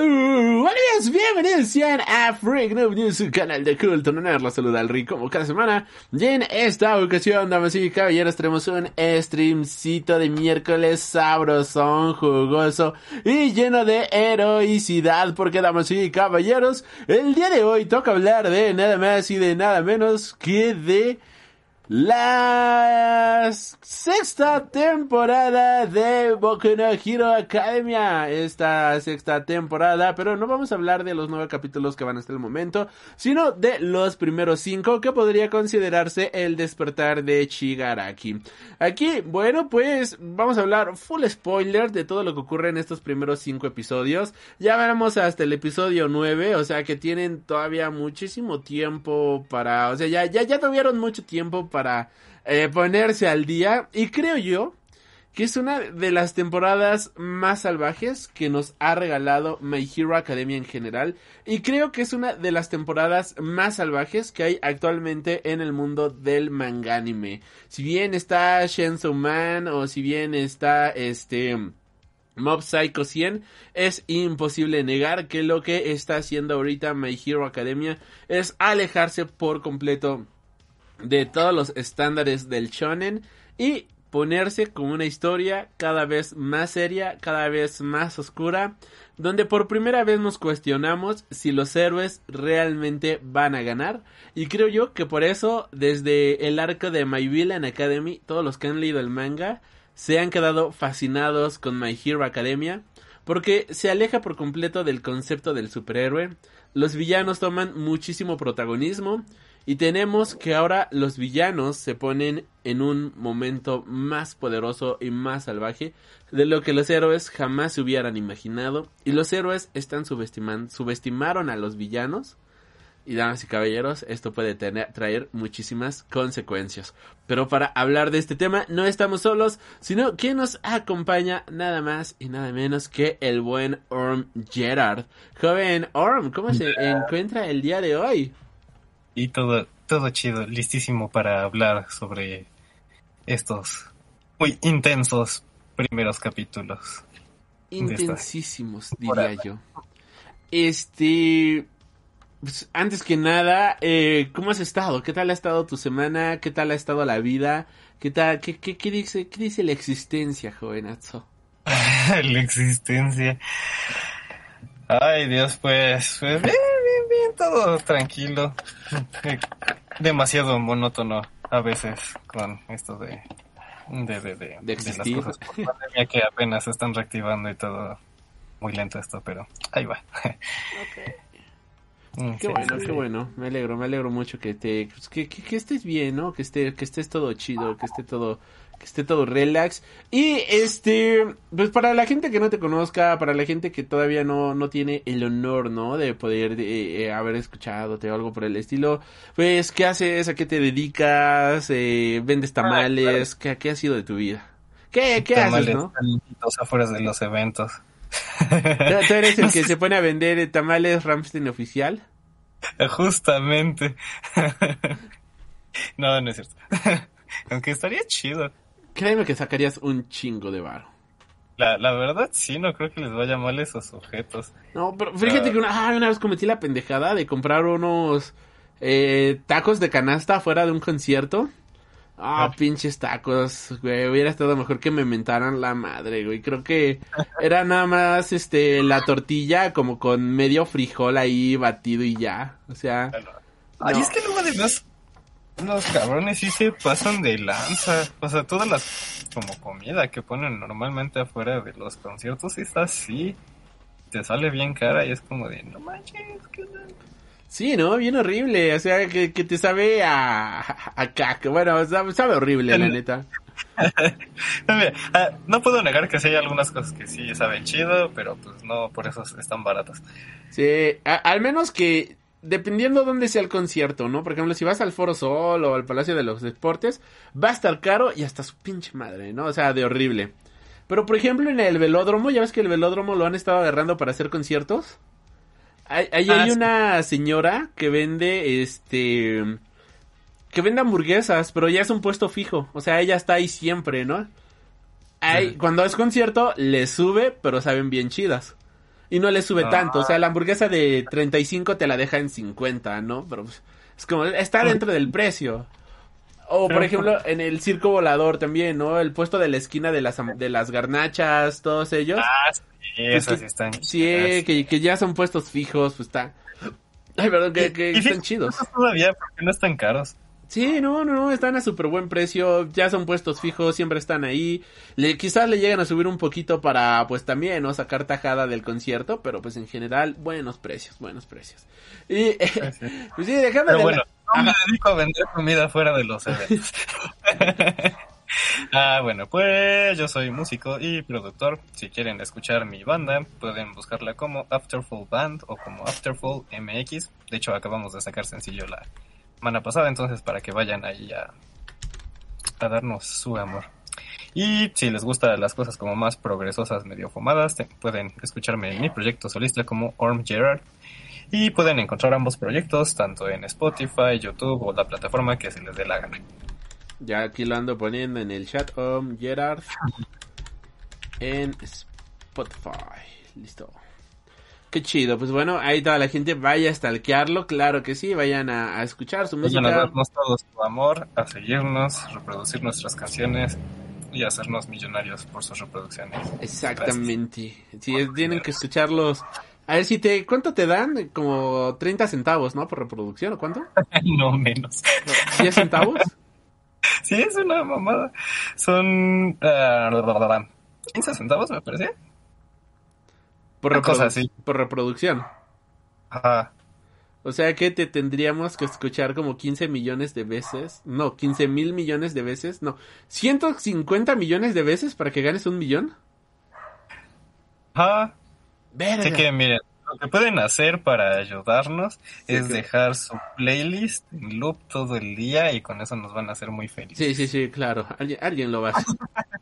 Uh, buenos días, bienvenidos a Freak Noob News, canal de culto nerd. Los saluda al Rick como cada semana. Y en esta ocasión, damas y caballeros, tenemos un streamcito de miércoles sabrosón, jugoso y lleno de heroicidad. Porque, damas y caballeros, el día de hoy toca hablar de nada más y de nada menos que de la sexta temporada de Boku no Hero Academia. Esta sexta temporada, pero no vamos a hablar de los nueve capítulos que van hasta el momento, sino de los primeros cinco que podría considerarse el despertar de Shigaraki. Aquí, bueno, pues vamos a hablar full spoiler de todo lo que ocurre en estos primeros cinco episodios. Ya veremos hasta el episodio nueve, o sea que tienen todavía muchísimo tiempo para, o sea, ya, ya, ya tuvieron mucho tiempo para para eh, ponerse al día. Y creo yo que es una de las temporadas más salvajes que nos ha regalado My Hero Academia en general. Y creo que es una de las temporadas más salvajes que hay actualmente en el mundo del manga anime. Si bien está Shenso Man o si bien está este... Mob Psycho 100, es imposible negar que lo que está haciendo ahorita My Hero Academia es alejarse por completo de todos los estándares del shonen y ponerse con una historia cada vez más seria, cada vez más oscura, donde por primera vez nos cuestionamos si los héroes realmente van a ganar. Y creo yo que por eso, desde el arco de My Villain Academy, todos los que han leído el manga se han quedado fascinados con My Hero Academia, porque se aleja por completo del concepto del superhéroe. Los villanos toman muchísimo protagonismo y tenemos que ahora los villanos se ponen en un momento más poderoso y más salvaje de lo que los héroes jamás se hubieran imaginado. Y los héroes están subestimando, subestimaron a los villanos. Y damas y caballeros, esto puede tener, traer muchísimas consecuencias. Pero para hablar de este tema no estamos solos, sino que nos acompaña nada más y nada menos que el buen Orm Gerard. Joven Orm, ¿cómo se encuentra el día de hoy? Y todo, todo chido, listísimo para hablar sobre estos muy intensos primeros capítulos. Intensísimos, diría yo. Este, pues, antes que nada, eh, ¿cómo has estado? ¿Qué tal ha estado tu semana? ¿Qué tal ha estado la vida? ¿Qué tal, qué, qué, qué dice, qué dice la existencia, jovenazo? la existencia. Ay, Dios, pues, pues bien, todo tranquilo. Demasiado monótono a veces con esto de de, de, de, de, las cosas por pandemia que apenas se están reactivando y todo muy lento esto, pero ahí va. Okay. Mm, qué sí, bueno, sí, qué bueno. Me alegro, me alegro mucho que te que, que, que, estés bien, ¿no? Que esté que estés todo chido, que esté todo que esté todo relax. Y este, pues para la gente que no te conozca, para la gente que todavía no, no tiene el honor, ¿no? De poder eh, eh, haber escuchado o algo por el estilo, pues, ¿qué haces? ¿A qué te dedicas? Eh, ¿Vendes tamales? ¿Qué, ¿Qué ha sido de tu vida? ¿Qué, qué tamales, haces, no? afuera de los eventos. ¿Tú eres el que se pone a vender tamales Ramstein oficial? Justamente. no, no es cierto. Aunque estaría chido. Créeme que sacarías un chingo de varo. La, la verdad sí, no creo que les vaya mal esos objetos. No, pero fíjate uh, que una, ah, una vez cometí la pendejada de comprar unos eh, tacos de canasta fuera de un concierto. Ah, oh, pinches tacos, güey. Hubiera estado mejor que me mentaran la madre, güey. Creo que era nada más, este, la tortilla como con medio frijol ahí batido y ya. O sea. Ay, no. es que luego además los cabrones sí se pasan de lanza. O sea, todas las como comida que ponen normalmente afuera de los conciertos está así. Te sale bien cara y es como de, no manches, ¿qué Sí, ¿no? Bien horrible. O sea, que, que te sabe a, a caca. Bueno, sabe, sabe horrible, la neta. Ah, no puedo negar que sí hay algunas cosas que sí saben chido, pero pues no por eso están baratas. Sí, a, al menos que dependiendo dónde sea el concierto, ¿no? Por ejemplo, si vas al Foro Sol o al Palacio de los Deportes, va a estar caro y hasta su pinche madre, ¿no? O sea, de horrible. Pero por ejemplo, en el velódromo, ya ves que el velódromo lo han estado agarrando para hacer conciertos. Ahí Ah, hay sí. una señora que vende, este, que vende hamburguesas, pero ya es un puesto fijo. O sea, ella está ahí siempre, ¿no? Ahí, cuando es concierto, le sube, pero saben bien chidas. Y no le sube Ah. tanto. O sea, la hamburguesa de 35 te la deja en 50, ¿no? Pero pues, es como, está dentro del precio. O, por ejemplo, en el circo volador también, ¿no? El puesto de la esquina de las, de las garnachas, todos ellos. Ah, sí, Pues que- sí están. Sí, que, que ya son puestos fijos, pues está. Ay, perdón, que, que Y están fíjate, chidos. esos Todavía, porque no están caros. Sí, no, no, no, están a súper buen precio, ya son puestos fijos, siempre están ahí. Le, quizás le llegan a subir un poquito para, pues también, ¿no? Sacar tajada del concierto, pero pues en general, buenos precios, buenos precios. Y, pues sí, déjame de bueno, la- no me dedico a vender comida fuera de los eventos. ah, bueno, pues yo soy músico y productor. Si quieren escuchar mi banda, pueden buscarla como Afterfall Band o como Afterfall MX. De hecho, acabamos de sacar sencillo la semana pasada, entonces para que vayan ahí a, a darnos su amor. Y si les gustan las cosas como más progresosas, medio fumadas, te- pueden escucharme en mi proyecto solista como Orm Gerard. Y pueden encontrar ambos proyectos tanto en Spotify, YouTube o la plataforma que se les dé la gana. Ya aquí lo ando poniendo en el chat, um, Gerard, en Spotify, listo. Qué chido, pues bueno, ahí toda la gente vaya a stalkearlo, claro que sí, vayan a, a escuchar su Vayan a música. darnos todo su amor, a seguirnos, reproducir nuestras canciones y hacernos millonarios por sus reproducciones. Exactamente. Sí, es- tienen que escucharlos. A ver si te, ¿cuánto te dan? Como 30 centavos, ¿no? Por reproducción, ¿o cuánto? no menos. ¿10 centavos? Sí, es una mamada. Son ah, 15 centavos, me parece. Por, Una cosa reprodu- así. por reproducción. Ajá. O sea que te tendríamos que escuchar como 15 millones de veces. No, 15 mil millones de veces. No, 150 millones de veces para que ganes un millón. Ajá. Verga. Así que miren, lo que pueden hacer para ayudarnos es que- dejar su playlist en loop todo el día y con eso nos van a hacer muy felices. Sí, sí, sí, claro. Alguien, alguien lo va a hacer.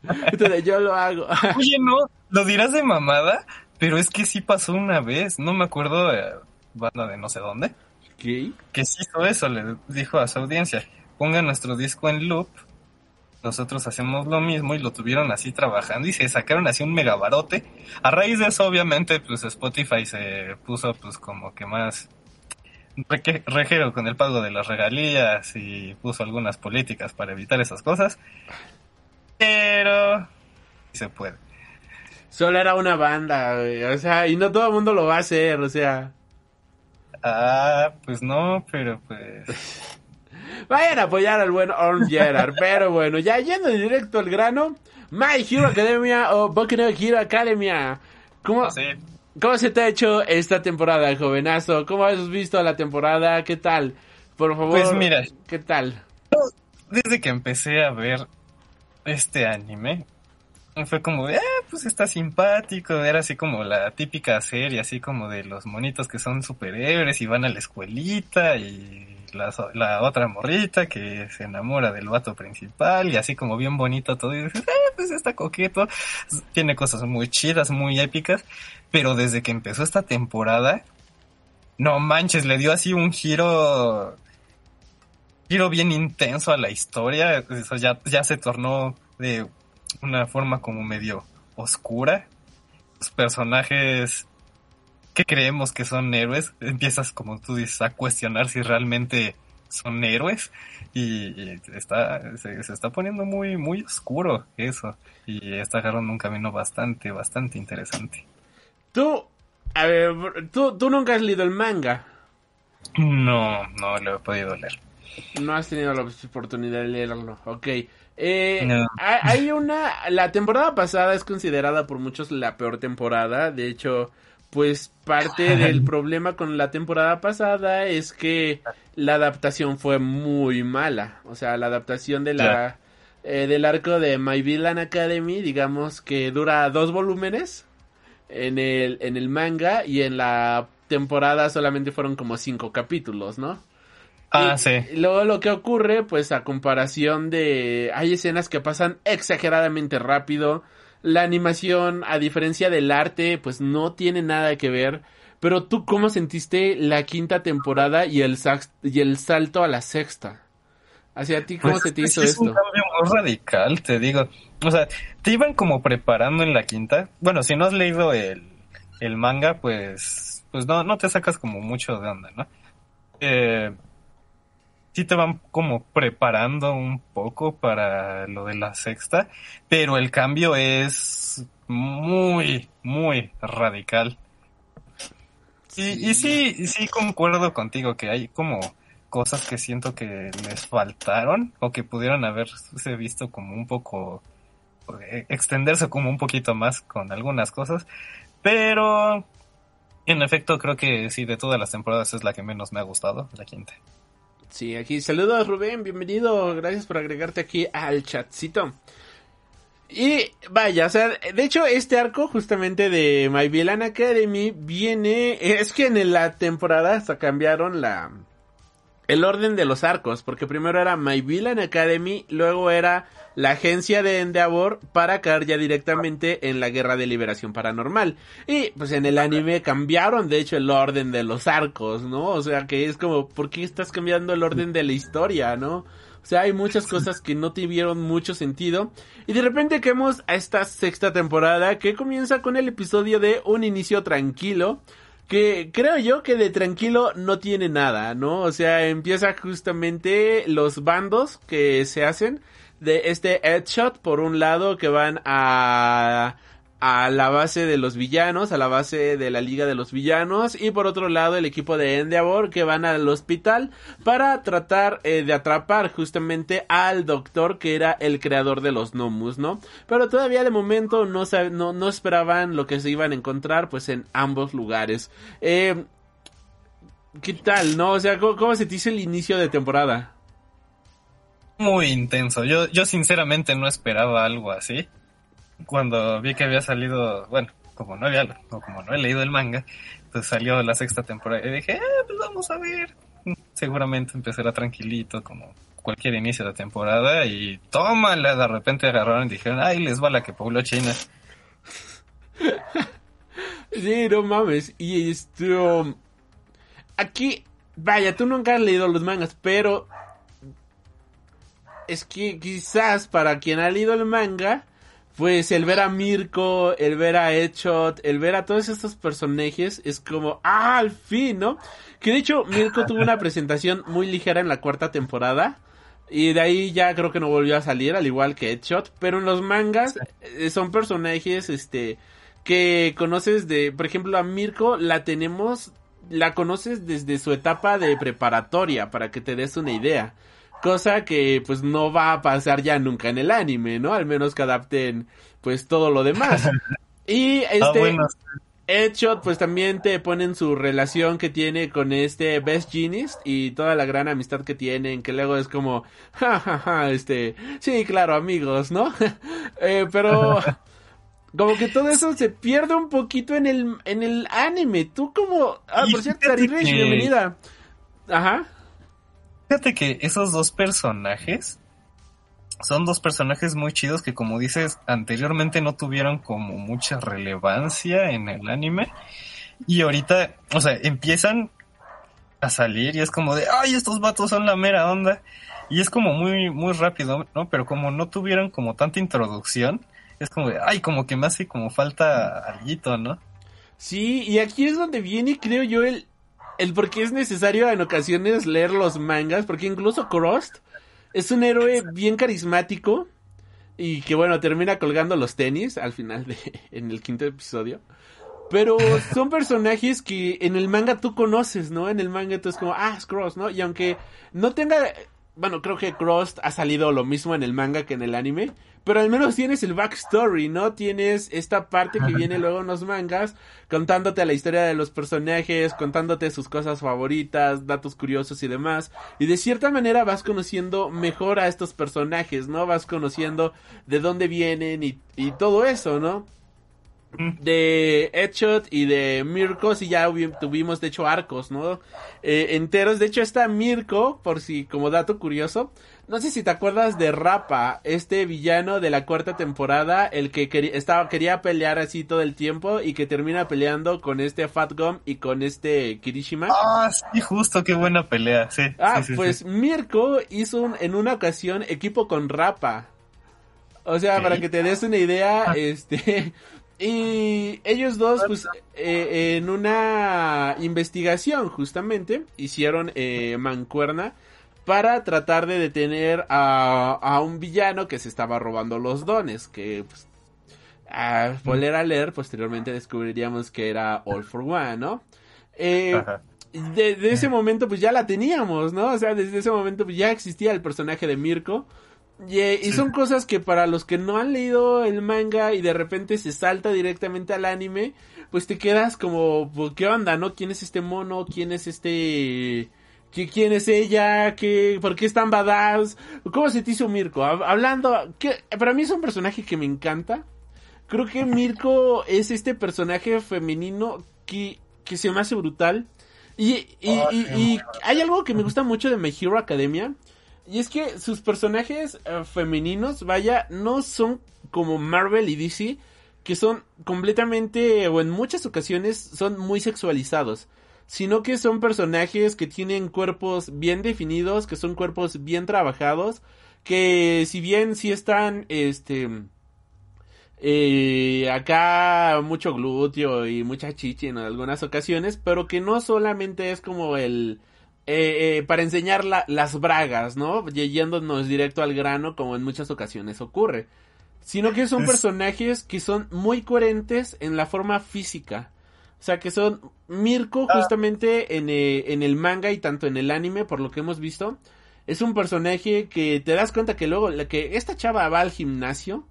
Entonces, yo lo hago. Oye, no, lo dirás de mamada, pero es que sí pasó una vez, no me acuerdo, eh, banda de no sé dónde, ¿Qué? que sí hizo eso, le dijo a su audiencia, pongan nuestro disco en loop, nosotros hacemos lo mismo y lo tuvieron así trabajando y se sacaron así un megabarote. A raíz de eso, obviamente, pues Spotify se puso pues como que más rejero con el pago de las regalías y puso algunas políticas para evitar esas cosas. Pero se puede. Solo era una banda, güey. O sea, y no todo el mundo lo va a hacer, o sea. Ah, pues no, pero pues... Vayan a apoyar al buen Orm Gerard. Pero bueno, ya yendo directo al grano. My Hero Academia o Boku no Hero Academia. ¿Cómo. ¿Cómo se te ha hecho esta temporada, jovenazo? ¿Cómo has visto la temporada? ¿Qué tal? Por favor. Pues mira. ¿Qué tal? Desde que empecé a ver este anime, fue como ah, pues está simpático, era así como la típica serie, así como de los monitos que son superhéroes y van a la escuelita y la, otra morrita que se enamora del vato principal y así como bien bonito todo y dices, ah, pues está coqueto, tiene cosas muy chidas, muy épicas, pero desde que empezó esta temporada, no manches, le dio así un giro giro bien intenso a la historia. Eso ya, ya se tornó de una forma como medio oscura. Los personajes que creemos que son héroes, empiezas, como tú dices, a cuestionar si realmente son héroes. Y, y está, se, se está poniendo muy, muy oscuro eso. Y está agarrando un camino bastante, bastante interesante. Tú, a ver, tú, tú nunca has leído el manga. No, no lo he podido leer. No has tenido la oportunidad de leerlo, ok. Eh, No. Hay una... La temporada pasada es considerada por muchos la peor temporada. De hecho, pues parte del problema con la temporada pasada es que la adaptación fue muy mala. O sea, la adaptación de la... eh, del arco de My Villain Academy, digamos que dura dos volúmenes en el, en el manga y en la temporada solamente fueron como cinco capítulos, ¿no? Ah, Y- sí. luego lo que ocurre, pues a comparación de... Hay escenas que pasan exageradamente rápido. La animación, a diferencia del arte, pues no tiene nada que ver. Pero tú, ¿cómo sentiste la quinta temporada y el, y el salto a la sexta? Hacia ti, ¿cómo Pues, se te hizo esto? Es un cambio muy radical, te digo. O sea, te iban como preparando en la quinta. Bueno, si no has leído el, el manga, pues, pues no, no te sacas como mucho de onda, ¿no? Eh, sí te van como preparando un poco para lo de la sexta, pero el cambio es muy, muy radical. Y, y sí, sí concuerdo contigo que hay como cosas que siento que les faltaron o que pudieron haberse visto como un poco eh, extenderse como un poquito más con algunas cosas, pero en efecto creo que sí de todas las temporadas es la que menos me ha gustado, la quinta. Sí, aquí saludos Rubén, bienvenido, gracias por agregarte aquí al chatcito. Y vaya, o sea, de hecho este arco justamente de My Villain Academy viene, es que en la temporada hasta cambiaron la el orden de los arcos, porque primero era My Villain Academy, luego era la agencia de Endeavor para caer ya directamente en la guerra de liberación paranormal. Y pues en el anime cambiaron de hecho el orden de los arcos, ¿no? O sea que es como, ¿por qué estás cambiando el orden de la historia, no? O sea, hay muchas cosas que no tuvieron mucho sentido. Y de repente caemos a esta sexta temporada que comienza con el episodio de Un inicio tranquilo. Que creo yo que de tranquilo no tiene nada, ¿no? O sea, empieza justamente los bandos que se hacen de este headshot por un lado que van a a la base de los villanos, a la base de la liga de los villanos y por otro lado el equipo de Endeavor que van al hospital para tratar eh, de atrapar justamente al doctor que era el creador de los Nomus, ¿no? Pero todavía de momento no, no, no esperaban lo que se iban a encontrar pues en ambos lugares. Eh, ¿Qué tal, no? O sea, ¿cómo, cómo se te el inicio de temporada? Muy intenso. Yo, yo sinceramente no esperaba algo así. Cuando vi que había salido, bueno, como no había, o como no he leído el manga, pues salió la sexta temporada y dije, ah, pues vamos a ver. Seguramente empezará tranquilito como cualquier inicio de temporada y tómala, de repente agarraron y dijeron, ay, les va la que pobló China. Sí, no mames. Y esto. Aquí, vaya, tú nunca has leído los mangas, pero. Es que quizás para quien ha leído el manga, pues el ver a Mirko, el ver a Headshot, el ver a todos estos personajes es como, ah, al fin, ¿no? Que de hecho Mirko tuvo una presentación muy ligera en la cuarta temporada. Y de ahí ya creo que no volvió a salir, al igual que Headshot. Pero en los mangas eh, son personajes, este, que conoces de, por ejemplo, a Mirko la tenemos, la conoces desde su etapa de preparatoria, para que te des una idea. Cosa que pues no va a pasar ya nunca en el anime, ¿no? Al menos que adapten pues todo lo demás. Y este Ah, bueno, Headshot pues también te ponen su relación que tiene con este Best Genius y toda la gran amistad que tienen, que luego es como, ja, ja, ja, este, sí, claro, amigos, ¿no? Eh, pero como que todo eso se pierde un poquito en el, en el anime. Tú como, ah, por cierto, bienvenida. Ajá. Fíjate que esos dos personajes son dos personajes muy chidos que como dices anteriormente no tuvieron como mucha relevancia en el anime y ahorita, o sea, empiezan a salir y es como de, ay, estos vatos son la mera onda y es como muy muy rápido, ¿no? Pero como no tuvieron como tanta introducción, es como de, ay, como que me hace como falta alguito, ¿no? Sí, y aquí es donde viene, creo yo, el, el por qué es necesario en ocasiones leer los mangas, porque incluso Crost es un héroe bien carismático y que bueno, termina colgando los tenis al final de, en el quinto episodio. Pero son personajes que en el manga tú conoces, ¿no? En el manga tú es como, ah, es Cross, ¿no? Y aunque no tenga, bueno, creo que Cross ha salido lo mismo en el manga que en el anime, pero al menos tienes el backstory, ¿no? Tienes esta parte que viene luego en los mangas, contándote la historia de los personajes, contándote sus cosas favoritas, datos curiosos y demás. Y de cierta manera vas conociendo mejor a estos personajes, ¿no? Vas conociendo de dónde vienen y, y todo eso, ¿no? de Headshot y de Mirko, sí ya tuvimos de hecho arcos, ¿no? Eh, enteros. De hecho está Mirko, por si como dato curioso. No sé si te acuerdas de Rapa, este villano de la cuarta temporada, el que quería, estaba, quería pelear así todo el tiempo y que termina peleando con este Fat Gum y con este Kirishima. Ah, sí, justo, qué buena pelea, sí. Ah, sí, sí, pues sí. Mirko hizo un- en una ocasión equipo con Rapa. O sea, para que te des una idea, Ah. este... Y ellos dos, pues, eh, en una investigación, justamente, hicieron eh, mancuerna para tratar de detener a, a un villano que se estaba robando los dones, que, pues, a spoiler alert, posteriormente descubriríamos que era All for One, ¿no? Eh, de, de ese momento pues ya la teníamos, ¿no? O sea, desde ese momento pues ya existía el personaje de Mirko. Y, eh, y son cosas que para los que no han leído el manga y de repente se salta directamente al anime, pues te quedas como, pues, ¿qué onda, no? ¿Quién es este mono? ¿Quién es este... ¿Qui- ¿Quién es ella? ¿Qué, ¿Por qué es tan badass? ¿Cómo se te hizo Mirko? Hab- Hablando, que para mí es un personaje que me encanta. Creo que Mirko es este personaje femenino que, que se me hace brutal. Y, y, hay algo que me gusta mucho de My Hero Academia. Y es que sus personajes eh, femeninos, vaya, no son como Marvel y DC, que son completamente, o en muchas ocasiones, son muy sexualizados. Sino que son personajes que tienen cuerpos bien definidos, que son cuerpos bien trabajados, que si bien sí están, este, eh, acá mucho glúteo y mucha chichi en algunas ocasiones, pero que no solamente es como el eh, eh, para enseñar la- las bragas, ¿no? Yéndonos directo al grano como en muchas ocasiones ocurre, sino que son Es- personajes que son muy coherentes en la forma física. O sea, que son Mirko Ah. justamente en, eh, en el manga y tanto en el anime, por lo que hemos visto, es un personaje que te das cuenta que luego, que esta chava va al gimnasio,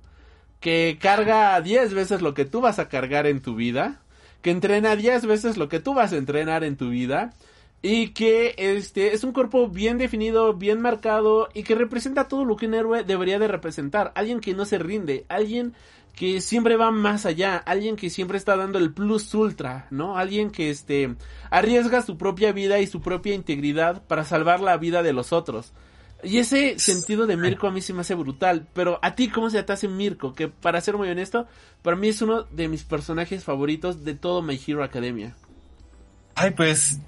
que carga 10 veces lo que tú vas a cargar en tu vida, que entrena 10 veces lo que tú vas a entrenar en tu vida, y que este es un cuerpo bien definido, bien marcado, y que representa todo lo que un héroe debería de representar, alguien que no se rinde, alguien que siempre va más allá, alguien que siempre está dando el plus ultra, ¿no? Alguien que este arriesga su propia vida y su propia integridad para salvar la vida de los otros. Y ese sentido de Mirko a mí se me hace brutal. Pero a ti, ¿cómo se te hace Mirko? Que para ser muy honesto, para mí es uno de mis personajes favoritos de todo My Hero Academia. Ay, pues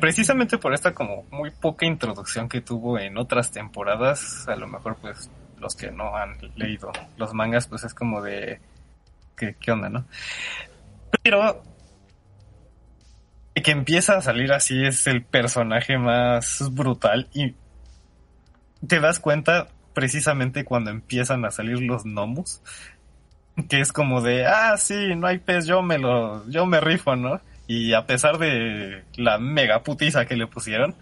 precisamente por esta como muy poca introducción que tuvo en otras temporadas, a lo mejor pues los que no han leído los mangas pues es como de ¿qué, onda, no? Pero que empieza a salir así es el personaje más brutal y te das cuenta precisamente cuando empiezan a salir los gnomos que es como de ah sí no hay pez yo me lo yo me rifo no y a pesar de la mega putiza que le pusieron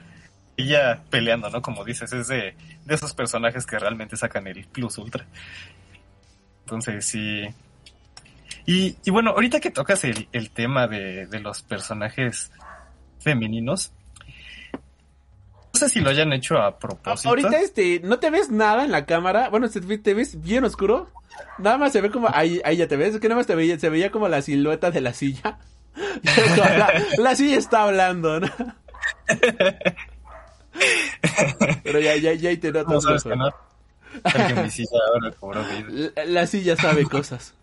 ella peleando no como dices es de, de esos personajes que realmente sacan el plus ultra entonces sí y, y bueno ahorita que tocas el, el tema de, de los personajes femeninos no sé si lo hayan hecho a propósito Ahorita este, no te ves nada en la cámara. Bueno, te ves bien oscuro. Nada más se ve como, ahí, ahí ya te ves, es que nada más te veía, se veía como la silueta de la silla. la, la silla está hablando, ¿no? Pero ya, ya, ya te no notas que mejor. no porque mi silla ahora cobró vida La, la silla sabe cosas.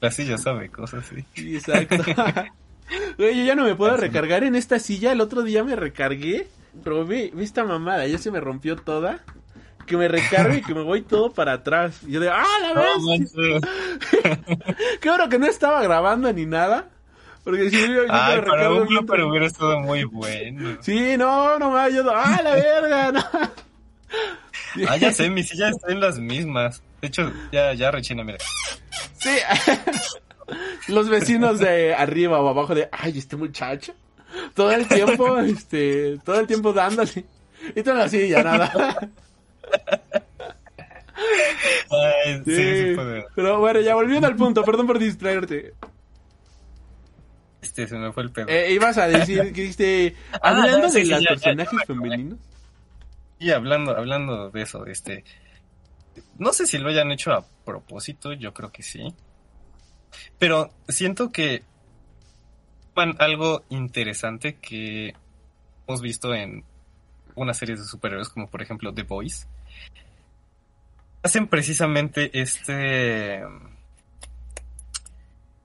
la silla sabe cosas sí Sí, exacto. Güey, yo ya no me puedo recargar en esta silla. El otro día me recargué. Pero ve, ve esta mamada, ya se me rompió toda. Que me recargue y que me voy todo para atrás. Y yo de, ¡ah, la vez! Qué bueno que no estaba grabando ni nada. Porque si yo, yo Ay, me para un blooper otro- hubiera estado muy bueno. Sí, no, no más. Yo, ¡ah, la verga! No. Ah, ya sé, mi silla está en las mismas. De hecho, ya, ya rechina, mira. Sí. Los vecinos de arriba o abajo de, ay, este muchacho. Todo el tiempo, este, todo el tiempo dándole. Y en la silla, nada. Ay, sí, sí, Sí. puede. Pero bueno, ya volviendo al punto, perdón por distraerte. Este, se me fue el pedo. Eh, ibas a decir que dijiste, hablando Ah, sí, de sí, los ya, personajes ya femeninos. Y hablando, hablando de eso, este. No sé si lo hayan hecho a propósito, yo creo que sí. Pero siento que bueno, algo interesante que hemos visto en unas series de superhéroes como por ejemplo The Boys hacen precisamente este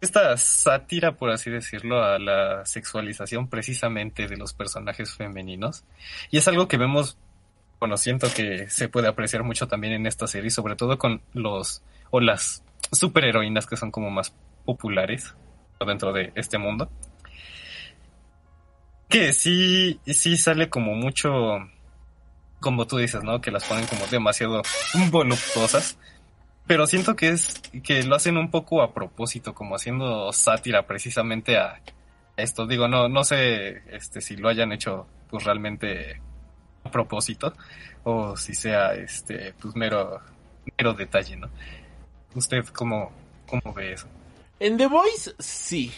esta sátira, por así decirlo, a la sexualización precisamente de los personajes femeninos. Y es algo que vemos, bueno, siento que se puede apreciar mucho también en esta serie, sobre todo con los o las superheroínas que son como más populares dentro de este mundo. Que sí, sí sale como mucho, como tú dices, ¿no? Que las ponen como demasiado voluptuosas pero siento que es que lo hacen un poco a propósito, como haciendo sátira precisamente a esto. Digo, no, no sé este, si lo hayan hecho pues realmente a propósito o si sea este pues mero, mero detalle, ¿no? ¿Usted cómo, cómo ve eso? En The Voice, sí.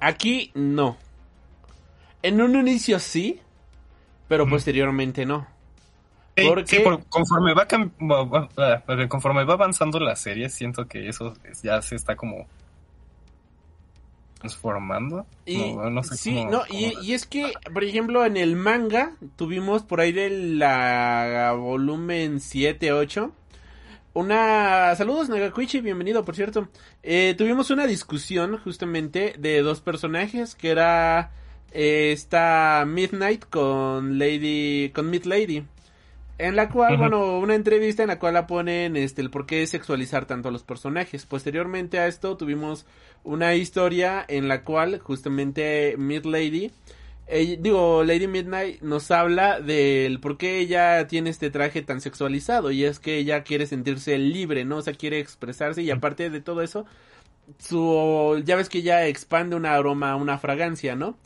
Aquí, no. En un inicio sí, pero posteriormente no. Sí, conforme va, conforme va avanzando la serie, siento que eso ya se está como transformando. Y, no, sé sí, no, y, es que, por ejemplo, en el manga tuvimos por ahí de la volumen 7, 8. Una. Saludos, Nagakuichi, bienvenido, por cierto. Eh, tuvimos una discusión justamente de dos personajes que era eh, esta Midnight con Lady. con Mid Lady. En la cual, bueno, una entrevista en la cual la ponen este, el por qué sexualizar tanto a los personajes. Posteriormente a esto tuvimos una historia en la cual justamente Mid Lady, digo, Lady Midnight nos habla del por qué ella tiene este traje tan sexualizado. Y es que ella quiere sentirse libre, ¿no? O sea, quiere expresarse y aparte de todo eso, su, ya ves que ella expande una aroma, una fragancia, ¿no?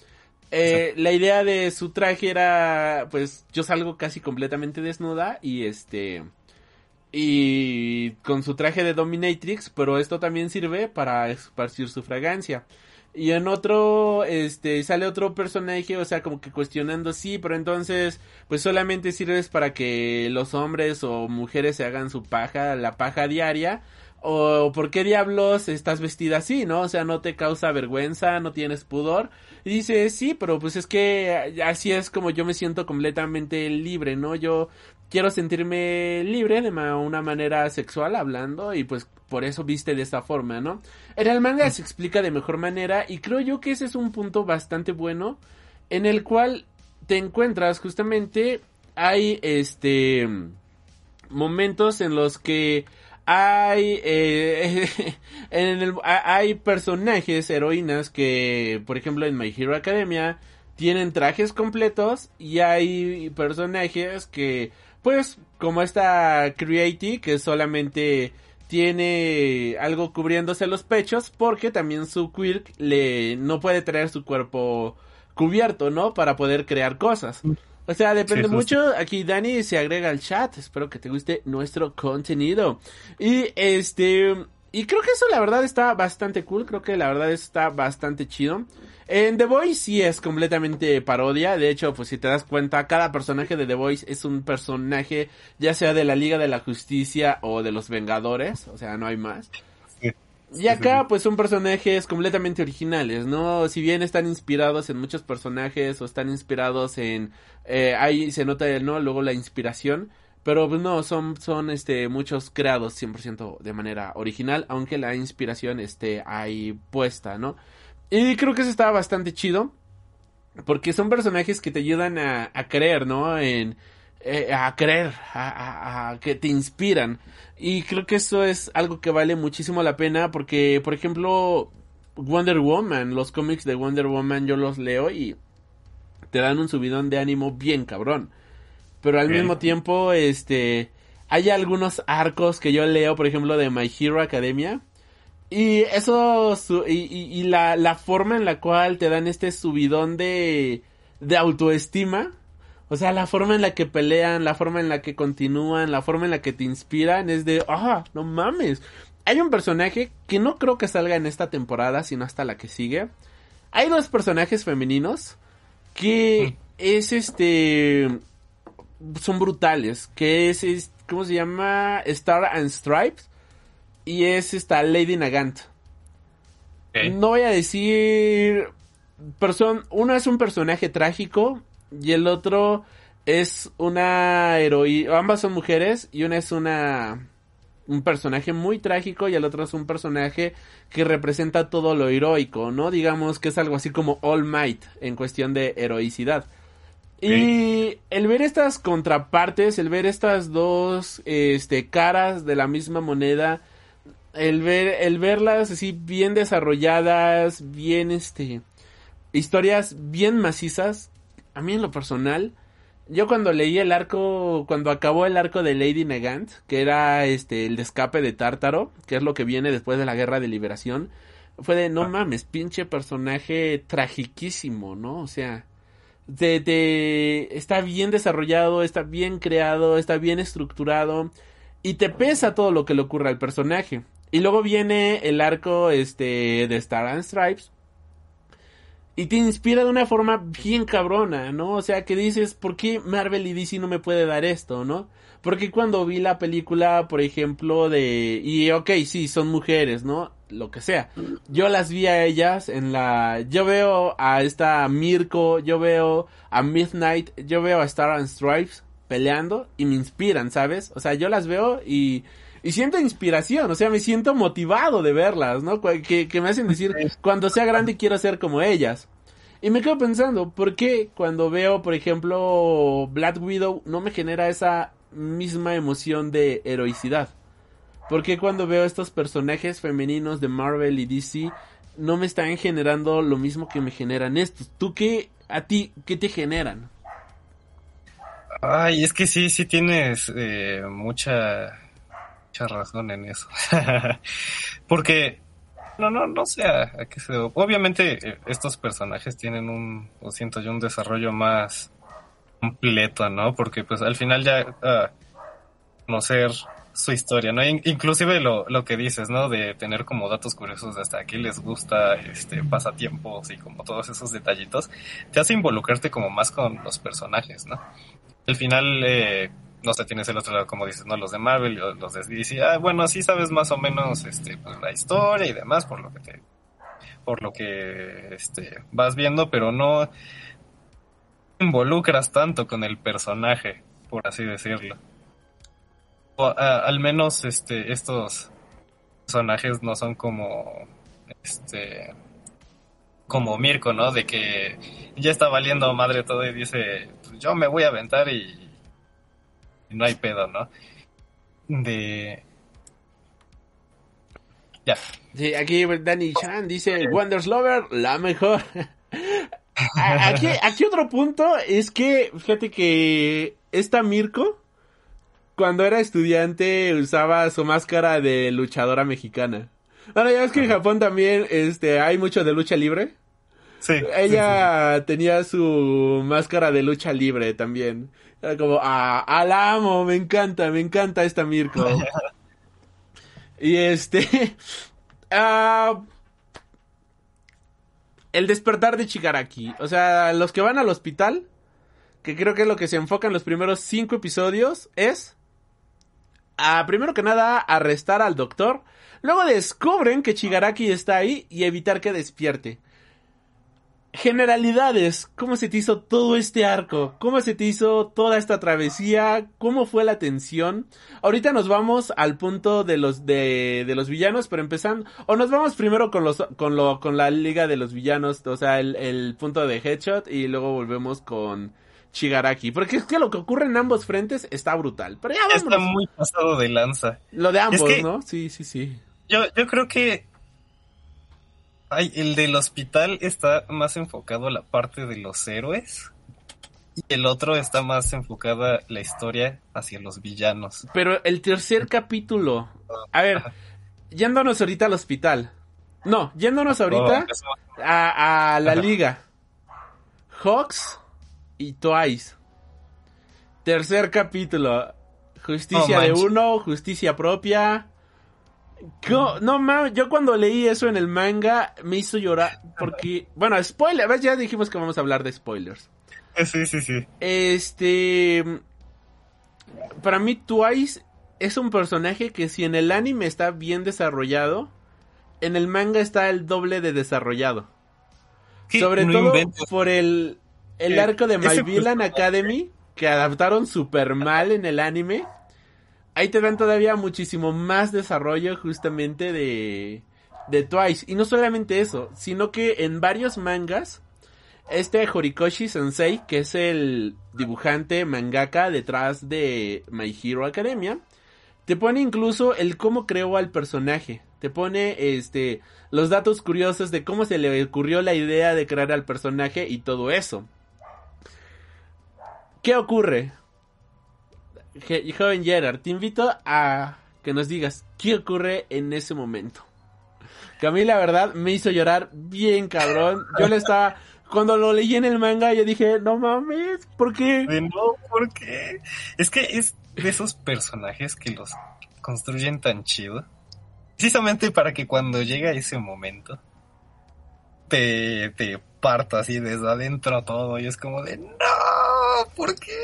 Eh, la idea de su traje era, pues, yo salgo casi completamente desnuda y este... Y con su traje de Dominatrix, pero esto también sirve para esparcir su fragancia. Y en otro, este, sale otro personaje, o sea, como que cuestionando, sí, pero entonces, pues solamente sirves para que los hombres o mujeres se hagan su paja, la paja diaria, o por qué diablos estás vestida así, ¿no? O sea, no te causa vergüenza, no tienes pudor. Y dice, sí, pero pues es que así es como yo me siento completamente libre, ¿no? Yo quiero sentirme libre de una manera sexual hablando y pues por eso viste de esta forma, ¿no? En el manga se explica de mejor manera y creo yo que ese es un punto bastante bueno en el cual te encuentras justamente hay este momentos en los que hay eh, en el, hay personajes heroínas que por ejemplo en My Hero Academia tienen trajes completos y hay personajes que pues como esta Creaty que solamente tiene algo cubriéndose los pechos porque también su quirk le no puede traer su cuerpo cubierto, ¿no? Para poder crear cosas. O sea, depende mucho. Aquí Dani se agrega al chat. Espero que te guste nuestro contenido. Y este. Y creo que eso la verdad está bastante cool. Creo que la verdad está bastante chido. En The Voice sí es completamente parodia. De hecho, pues si te das cuenta, cada personaje de The Voice es un personaje, ya sea de la Liga de la Justicia o de los Vengadores. O sea, no hay más. Y acá, pues son personajes completamente originales, ¿no? Si bien están inspirados en muchos personajes o están inspirados en... Eh, ahí se nota, ¿no? Luego la inspiración. Pero pues no, son, son este, muchos creados 100% de manera original, aunque la inspiración esté ahí puesta, ¿no? Y creo que eso está bastante chido. Porque son personajes que te ayudan a, a creer, ¿no? En, eh, a creer, a, a, que te inspiran. Y creo que eso es algo que vale muchísimo la pena porque, por ejemplo, Wonder Woman, los cómics de Wonder Woman yo los leo y te dan un subidón de ánimo bien cabrón. Pero al mismo tiempo, este, hay algunos arcos que yo leo, por ejemplo, de My Hero Academia. Y eso, y, y, la, la forma en la cual te dan este subidón de, de autoestima o sea, la forma en la que pelean, la forma en la que continúan, la forma en la que te inspiran es de, ah, no mames. Hay un personaje que no creo que salga en esta temporada, sino hasta la que sigue. Hay dos personajes femeninos que es este son brutales, que es, ¿cómo se llama? Star and Stripes. y es esta Lady Nagant. No voy a decir person uno es un personaje trágico y el otro es una heroína, ambas son mujeres y una es una un personaje muy trágico y el otro es un personaje que representa todo lo heroico, ¿no? Digamos que es algo así como All Might en cuestión de heroicidad. Y el ver estas contrapartes, el ver estas dos este caras de la misma moneda, el ver el verlas así bien desarrolladas, bien este historias bien macizas, a mí en lo personal yo cuando leí el arco, cuando acabó el arco de Lady Negant, que era este el de escape de Tártaro, que es lo que viene después de la guerra de liberación, fue de no mames, pinche personaje tragiquísimo, ¿no? O sea, de, de- está bien desarrollado, está bien creado, está bien estructurado y te pesa todo lo que le ocurre al personaje. Y luego viene el arco este de Star and Stripes y te inspira de una forma bien cabrona, ¿no? O sea, que dices, ¿por qué Marvel y DC no me puede dar esto, no? Porque cuando vi la película, por ejemplo, de... Y ok, sí, son mujeres, ¿no? Lo que sea. Yo las vi a ellas en la... Yo veo a esta Mirko, yo veo a Midnight, yo veo a Star and Stripes peleando y me inspiran, ¿sabes? O sea, yo las veo y... Y siento inspiración, o sea, me siento motivado de verlas, ¿no? Que, que me hacen decir, cuando sea grande quiero ser como ellas. Y me quedo pensando, ¿por qué cuando veo, por ejemplo, Black Widow no me genera esa misma emoción de heroicidad? ¿Por qué cuando veo estos personajes femeninos de Marvel y DC no me están generando lo mismo que me generan estos? ¿Tú qué, a ti, qué te generan? Ay, es que sí, sí tienes eh, mucha, mucha razón en eso. Porque, no, no, no sé a, qué se debe. Obviamente, eh, estos personajes tienen un, o siento yo, un desarrollo más completo, ¿no? Porque, pues, al final ya ah, conocer su historia, ¿no? In- inclusive lo, lo que dices, ¿no? De tener como datos curiosos de hasta qué les gusta, este, pasatiempos y como todos esos detallitos, te hace involucrarte como más con los personajes, ¿no? al final, eh, no sé, tienes el otro lado, como dices, ¿no? Los de Marvel, los de DC, ah, bueno, sí sabes más o menos, este, pues, la historia y demás, por lo que te, por lo que, este, vas viendo, pero no involucras tanto con el personaje, por así decirlo. O, al menos, este, estos personajes no son como, este, como Mirko, ¿no? De que ya está valiendo madre todo y dice, pues yo me voy a aventar y no hay pedo, ¿no? De... Ya. Sí, aquí Danny Chan dice Wonders Lover, la mejor. Aquí, aquí otro punto es que, fíjate que esta Mirko, cuando era estudiante, usaba su máscara de luchadora mexicana. Ahora ya ves que en Japón también este, hay mucho de lucha libre. Sí. Ella tenía su máscara de lucha libre también. Como, ah, la amo, me encanta, me encanta esta Mirko. y este, ah, el despertar de Chigaraki. O sea, los que van al hospital, que creo que es lo que se enfoca en los primeros cinco episodios, es, a, primero que nada, arrestar al doctor. Luego descubren que Chigaraki está ahí y evitar que despierte. Generalidades, ¿cómo se te hizo todo este arco? ¿Cómo se te hizo toda esta travesía? ¿Cómo fue la tensión? Ahorita nos vamos al punto de los de, de los villanos, pero empezando o nos vamos primero con los con lo con la liga de los villanos, o sea, el, el punto de Headshot y luego volvemos con Shigaraki, porque es que lo que ocurre en ambos frentes está brutal. Pero ya Está vámonos. muy pasado de lanza. Lo de ambos, que- ¿no? Sí, sí, sí. Yo, yo creo que... Ay, el del hospital está más enfocado a la parte de los héroes. Y el otro está más enfocada la historia hacia los villanos. Pero el tercer capítulo. A ver, yéndonos ahorita al hospital. No, yéndonos ahorita Oh, a, a la Ajá. liga. Hawks y Twice. Tercer capítulo. Justicia de uno, justicia propia. No mames, yo cuando leí eso en el manga me hizo llorar porque, bueno, spoiler, ¿ves? ya dijimos que vamos a hablar de spoilers. Sí, sí, sí. Este. Para mí, Twice es un personaje que si en el anime está bien desarrollado, en el manga está el doble de desarrollado. Sobre No todo por el, el Eh, arco de My Villain Academy, que adaptaron super mal en el anime. Ahí te dan todavía muchísimo más desarrollo justamente de, de Twice. Y no solamente eso, sino que en varios mangas, este Horikoshi Sensei, que es el dibujante mangaka detrás de My Hero Academia, te pone incluso el cómo creó al personaje. Te pone este los datos curiosos de cómo se le ocurrió la idea de crear al personaje y todo eso. ¿Qué ocurre? Joven Gerard, te invito a que nos digas qué ocurre en ese momento. Que a mí la verdad me hizo llorar bien cabrón. Yo le estaba cuando lo leí en el manga yo dije, "No mames, ¿por qué?" De no, ¿por qué? Es que es de esos personajes que los construyen tan chido. Precisamente para que cuando llega ese momento te, te parta así desde adentro todo y es como de no, ¿por qué?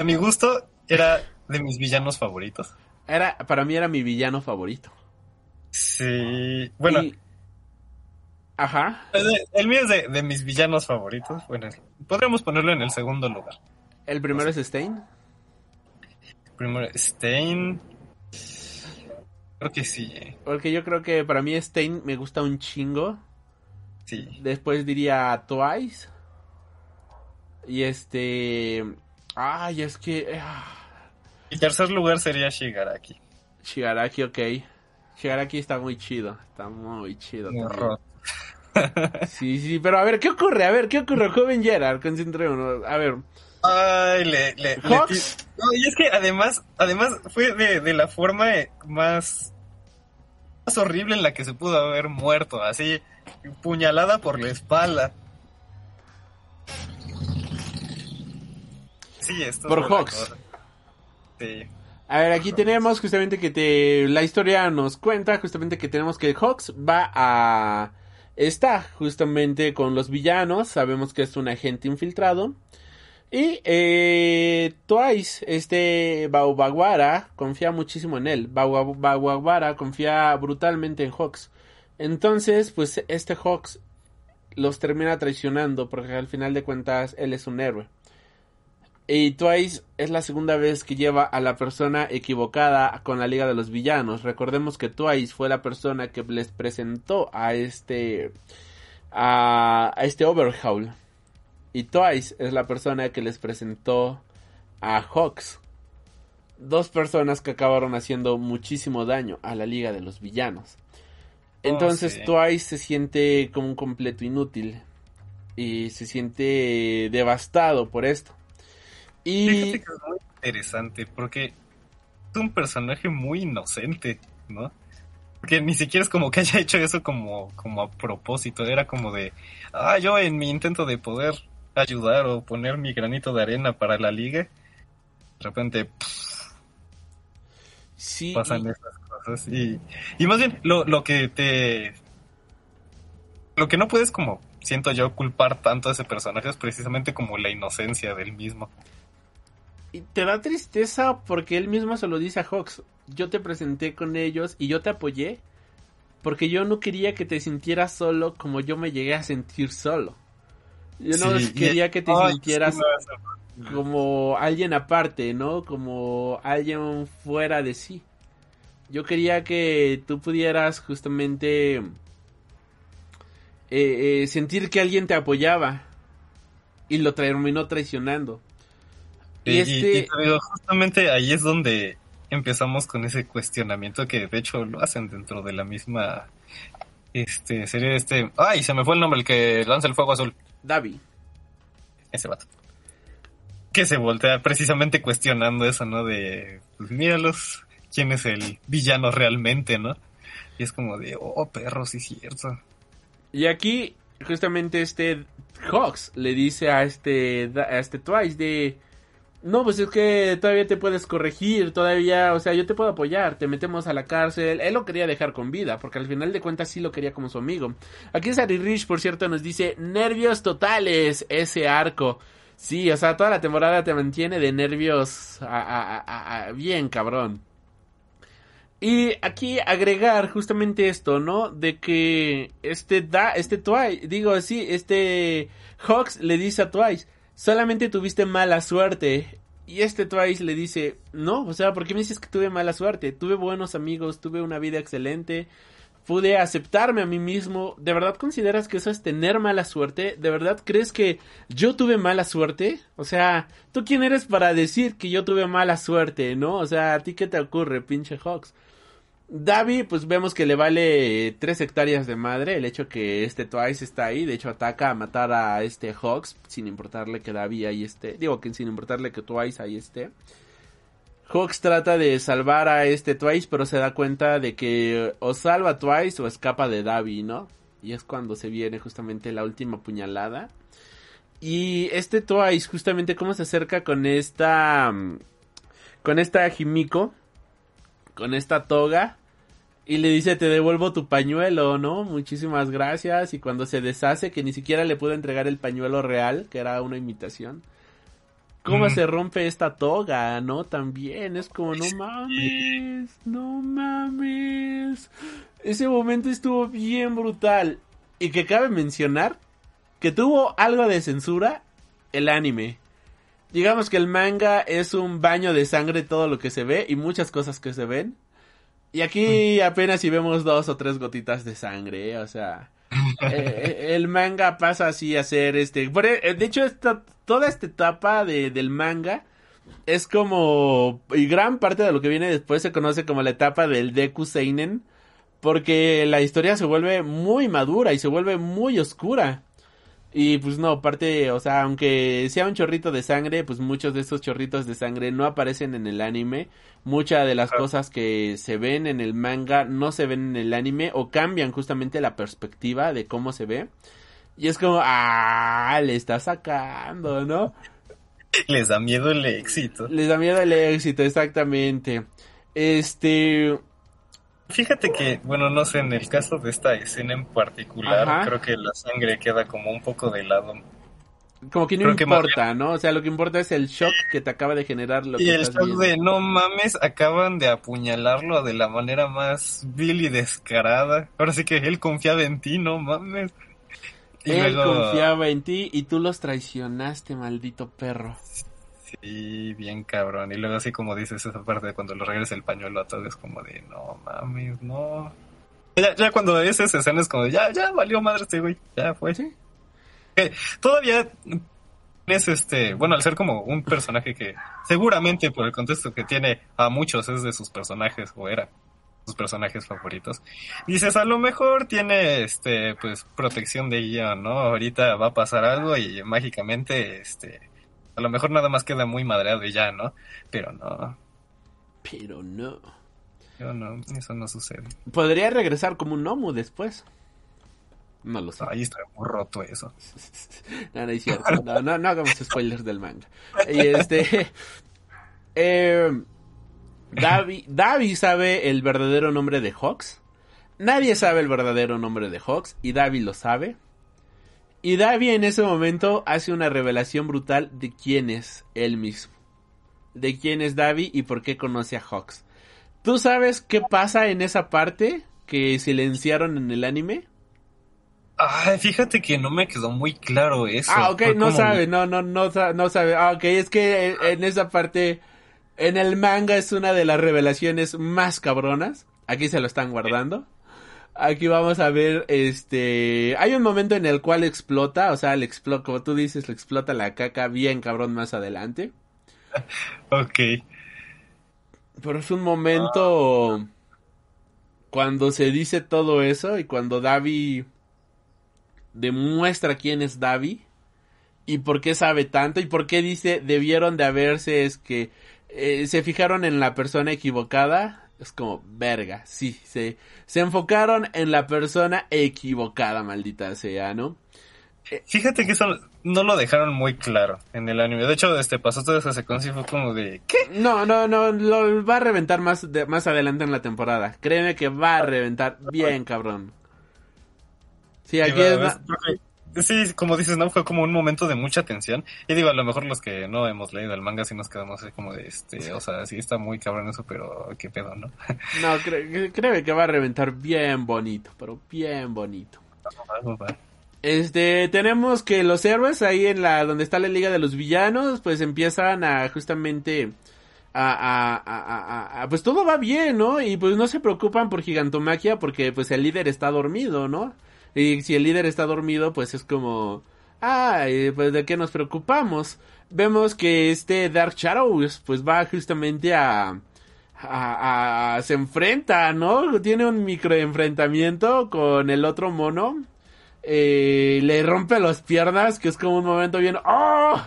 A mi gusto era de mis villanos favoritos. Era para mí era mi villano favorito. Sí, bueno, Y- Ajá. el- el mío es de, de mis villanos favoritos. Bueno, podríamos ponerlo en el segundo lugar. El primero es Stein. Primero, Stein. Creo que sí, eh, Porque yo creo que para mí Stein me gusta un chingo. sí. Después diría Twice. Y este. Ay, es que. ah, Y tercer lugar sería Shigaraki. Shigaraki, ok. Shigaraki está muy chido. Está muy chido. Sí, sí, pero a ver, ¿qué ocurre? A ver, ¿qué ocurre? Joven Gerard, concentrémonos. A ver, Ay, le, le, No, y es que además, además fue de, de la forma eh, más, más horrible en la que se pudo haber muerto, así, puñalada por la espalda. Sí, esto Por Hawks. Sí. A ver, aquí tenemos justamente que te... La historia nos cuenta justamente que tenemos que Hawks va a... Está justamente con los villanos, sabemos que es un agente infiltrado. Y eh, Twice, este Baubaguara, confía muchísimo en él. Bau- Baubaguara confía brutalmente en Hawks. Entonces, pues este Hawks los termina traicionando porque al final de cuentas él es un héroe. Y Twice es la segunda vez que lleva a la persona equivocada con la Liga de los Villanos. Recordemos que Twice fue la persona que les presentó a este a, a este Overhaul. Y Twice es la persona que les presentó a Hawks. Dos personas que acabaron haciendo muchísimo daño a la Liga de los Villanos. Entonces sí. Twice se siente como un completo inútil. Y se siente devastado por esto. Y Fíjate que es muy interesante porque es un personaje muy inocente, ¿no? Porque ni siquiera es como que haya hecho eso como, como a propósito, era como de, ah, yo en mi intento de poder ayudar o poner mi granito de arena para la liga, de repente pff, sí, pasan y- esas cosas. Y, y más bien, lo, lo que te... Lo que no puedes como, siento yo, culpar tanto a ese personaje es precisamente como la inocencia del mismo. Y te da tristeza porque él mismo se lo dice a Hawks. Yo te presenté con ellos y yo te apoyé porque yo no quería que te sintieras solo como yo me llegué a sentir solo. Yo no Sí, quería que te Ay, sintieras sí, como alguien aparte, ¿no? Como alguien fuera de sí. Yo quería que tú pudieras justamente eh, eh, sentir que alguien te apoyaba y lo terminó traicionando. Y, Y, y- este, y te digo, justamente ahí es donde empezamos con ese cuestionamiento que de hecho lo hacen dentro de la misma este serie este ay se me fue el nombre el que lanza el fuego azul. Davi. ese vato. Que se voltea precisamente cuestionando eso no de pues míralos quién es el villano realmente no y es como de oh perro sí es cierto. Y aquí, justamente este Hawks le dice a este, a este Twice de... No, pues es que todavía te puedes corregir, todavía, o sea, yo te puedo apoyar, te metemos a la cárcel. Él lo quería dejar con vida, porque al final de cuentas sí lo quería como su amigo. Aquí Sari Rich, por cierto, nos dice, nervios totales, ese arco. Sí, o sea, toda la temporada te mantiene de nervios a, a- a- bien cabrón. Y aquí agregar justamente esto, ¿no? De que este da, este Twice, digo, sí, este Hawks le dice a Twice, solamente tuviste mala suerte. Y este Twice le dice, no, o sea, ¿por qué me dices que tuve mala suerte? Tuve buenos amigos, tuve una vida excelente, pude aceptarme a mí mismo. ¿De verdad consideras que eso es tener mala suerte? ¿De verdad crees que yo tuve mala suerte? O sea, ¿tú quién eres para decir que yo tuve mala suerte, no? O sea, ¿a ti qué te ocurre, pinche Hawks? Davi, pues vemos que le vale tres hectáreas de madre el hecho que este Twice está ahí. De hecho, ataca a matar a este Hawks sin importarle que Davi ahí esté. Digo que sin importarle que Twice ahí esté. Hawks trata de salvar a este Twice, pero se da cuenta de que o salva Twice o escapa de Davi, ¿no? Y es cuando se viene justamente la última puñalada. Y este Twice, justamente cómo se acerca con esta. mm, Con esta Himiko. Con esta toga. Y le dice, te devuelvo tu pañuelo, ¿no? Muchísimas gracias. Y cuando se deshace, que ni siquiera le pudo entregar el pañuelo real, que era una imitación. ¿Cómo Mm. se rompe esta toga, no? También es como, no mames, no mames. Ese momento estuvo bien brutal. Y que cabe mencionar que tuvo algo de censura el anime. Digamos que el manga es un baño de sangre todo lo que se ve y muchas cosas que se ven. Y aquí apenas si vemos dos o tres gotitas de sangre, ¿eh? o sea, eh, el manga pasa así a ser este, por e- de hecho esta, toda esta etapa de, del manga es como, y gran parte de lo que viene después se conoce como la etapa del Deku Seinen, porque la historia se vuelve muy madura y se vuelve muy oscura. Y pues no, aparte, o sea, aunque sea un chorrito de sangre, pues muchos de esos chorritos de sangre no aparecen en el anime. Muchas de las cosas que se ven en el manga no se ven en el anime o cambian justamente la perspectiva de cómo se ve. Y es como, ah, le está sacando, ¿no? Les da miedo el éxito. Les da miedo el éxito, exactamente. Este, Fíjate que, bueno, no sé, en el caso de esta escena en particular, Ajá. creo que la sangre queda como un poco de lado. como que no Creo que más importa, ¿no? O sea, lo que importa es el shock que te acaba de generar lo Y que el estás shock viendo. de, no mames, acaban de apuñalarlo de la manera más vil y descarada. Ahora sí que él confiaba en ti, no mames. Y Él luego- confiaba en ti y tú los traicionaste, maldito perro. Sí, bien cabrón. Y luego así como dices esa parte de cuando le regresa el pañuelo a todo es como de, no mames, no. Ya, ya cuando ves esa escena es como de, ya, ya valió madre este güey, ya fue. Sí. Todavía es este, bueno, al ser como un personaje que seguramente por el contexto que tiene a muchos es de sus personajes o era sus personajes favoritos. Dices, a lo mejor tiene este pues protección de guion, ¿no? Ahorita va a pasar algo y mágicamente este a lo mejor nada más queda muy madreado y ya, ¿no? Pero no, Pero no. yo no, eso no sucede. Podría regresar como un Nomu después. No lo sé. Ahí está muy roto eso. No, no es cierto. No, no, no hagamos spoilers del manga. Y este. Eh, Davi, Davi sabe el verdadero nombre de Hawks. Nadie sabe el verdadero nombre de Hawks. Y Davi lo sabe. Y Davi en ese momento hace una revelación brutal de quién es él mismo. De quién es Davi y por qué conoce a Hawks. ¿Tú sabes qué pasa en esa parte que silenciaron en el anime? Ay, fíjate que no me quedó muy claro eso. Ah, ok, no como- sabe, no, no, no, no sabe. Ah, ok, es que en esa parte, en el manga es una de las revelaciones más cabronas. Aquí se lo están guardando. Aquí vamos a ver, este, hay un momento en el cual explota, o sea, le explota, como tú dices, le explota la caca bien cabrón más adelante. Ok. Pero es un momento cuando se dice todo eso y cuando Davi demuestra quién es Davi y por qué sabe tanto y por qué dice debieron de haberse es que eh, se fijaron en la persona equivocada es como verga sí se se enfocaron en la persona equivocada maldita sea no Fíjate que eso no lo dejaron muy claro en el anime. De hecho, este pasó toda esa secuencia y fue como de ¿qué? no no no lo va a reventar más de- más adelante en la temporada créeme que va a reventar bien cabrón sí aquí es Sí, como dices, ¿no? Fue como un momento de mucha tensión. Y digo, a lo mejor los que no hemos leído el manga sí nos quedamos así como de este, o sea, sí está muy cabrón eso, pero qué pedo, ¿no? No, cre créeme que va a reventar bien bonito, pero bien bonito. Este, tenemos que los héroes ahí en la, donde está la Liga de los Villanos, pues empiezan a justamente a, a, a, a, pues todo va bien, ¿no? Y pues no se preocupan por gigantomaquia porque pues el líder está dormido, ¿no? Y si el líder está dormido, pues es como, ah, pues de qué nos preocupamos. Vemos que este Dark Shadows, pues va justamente a, a, a, se enfrenta, ¿no? Tiene un micro enfrentamiento con el otro mono. Eh, le rompe las piernas, que es como un momento bien, ¡oh!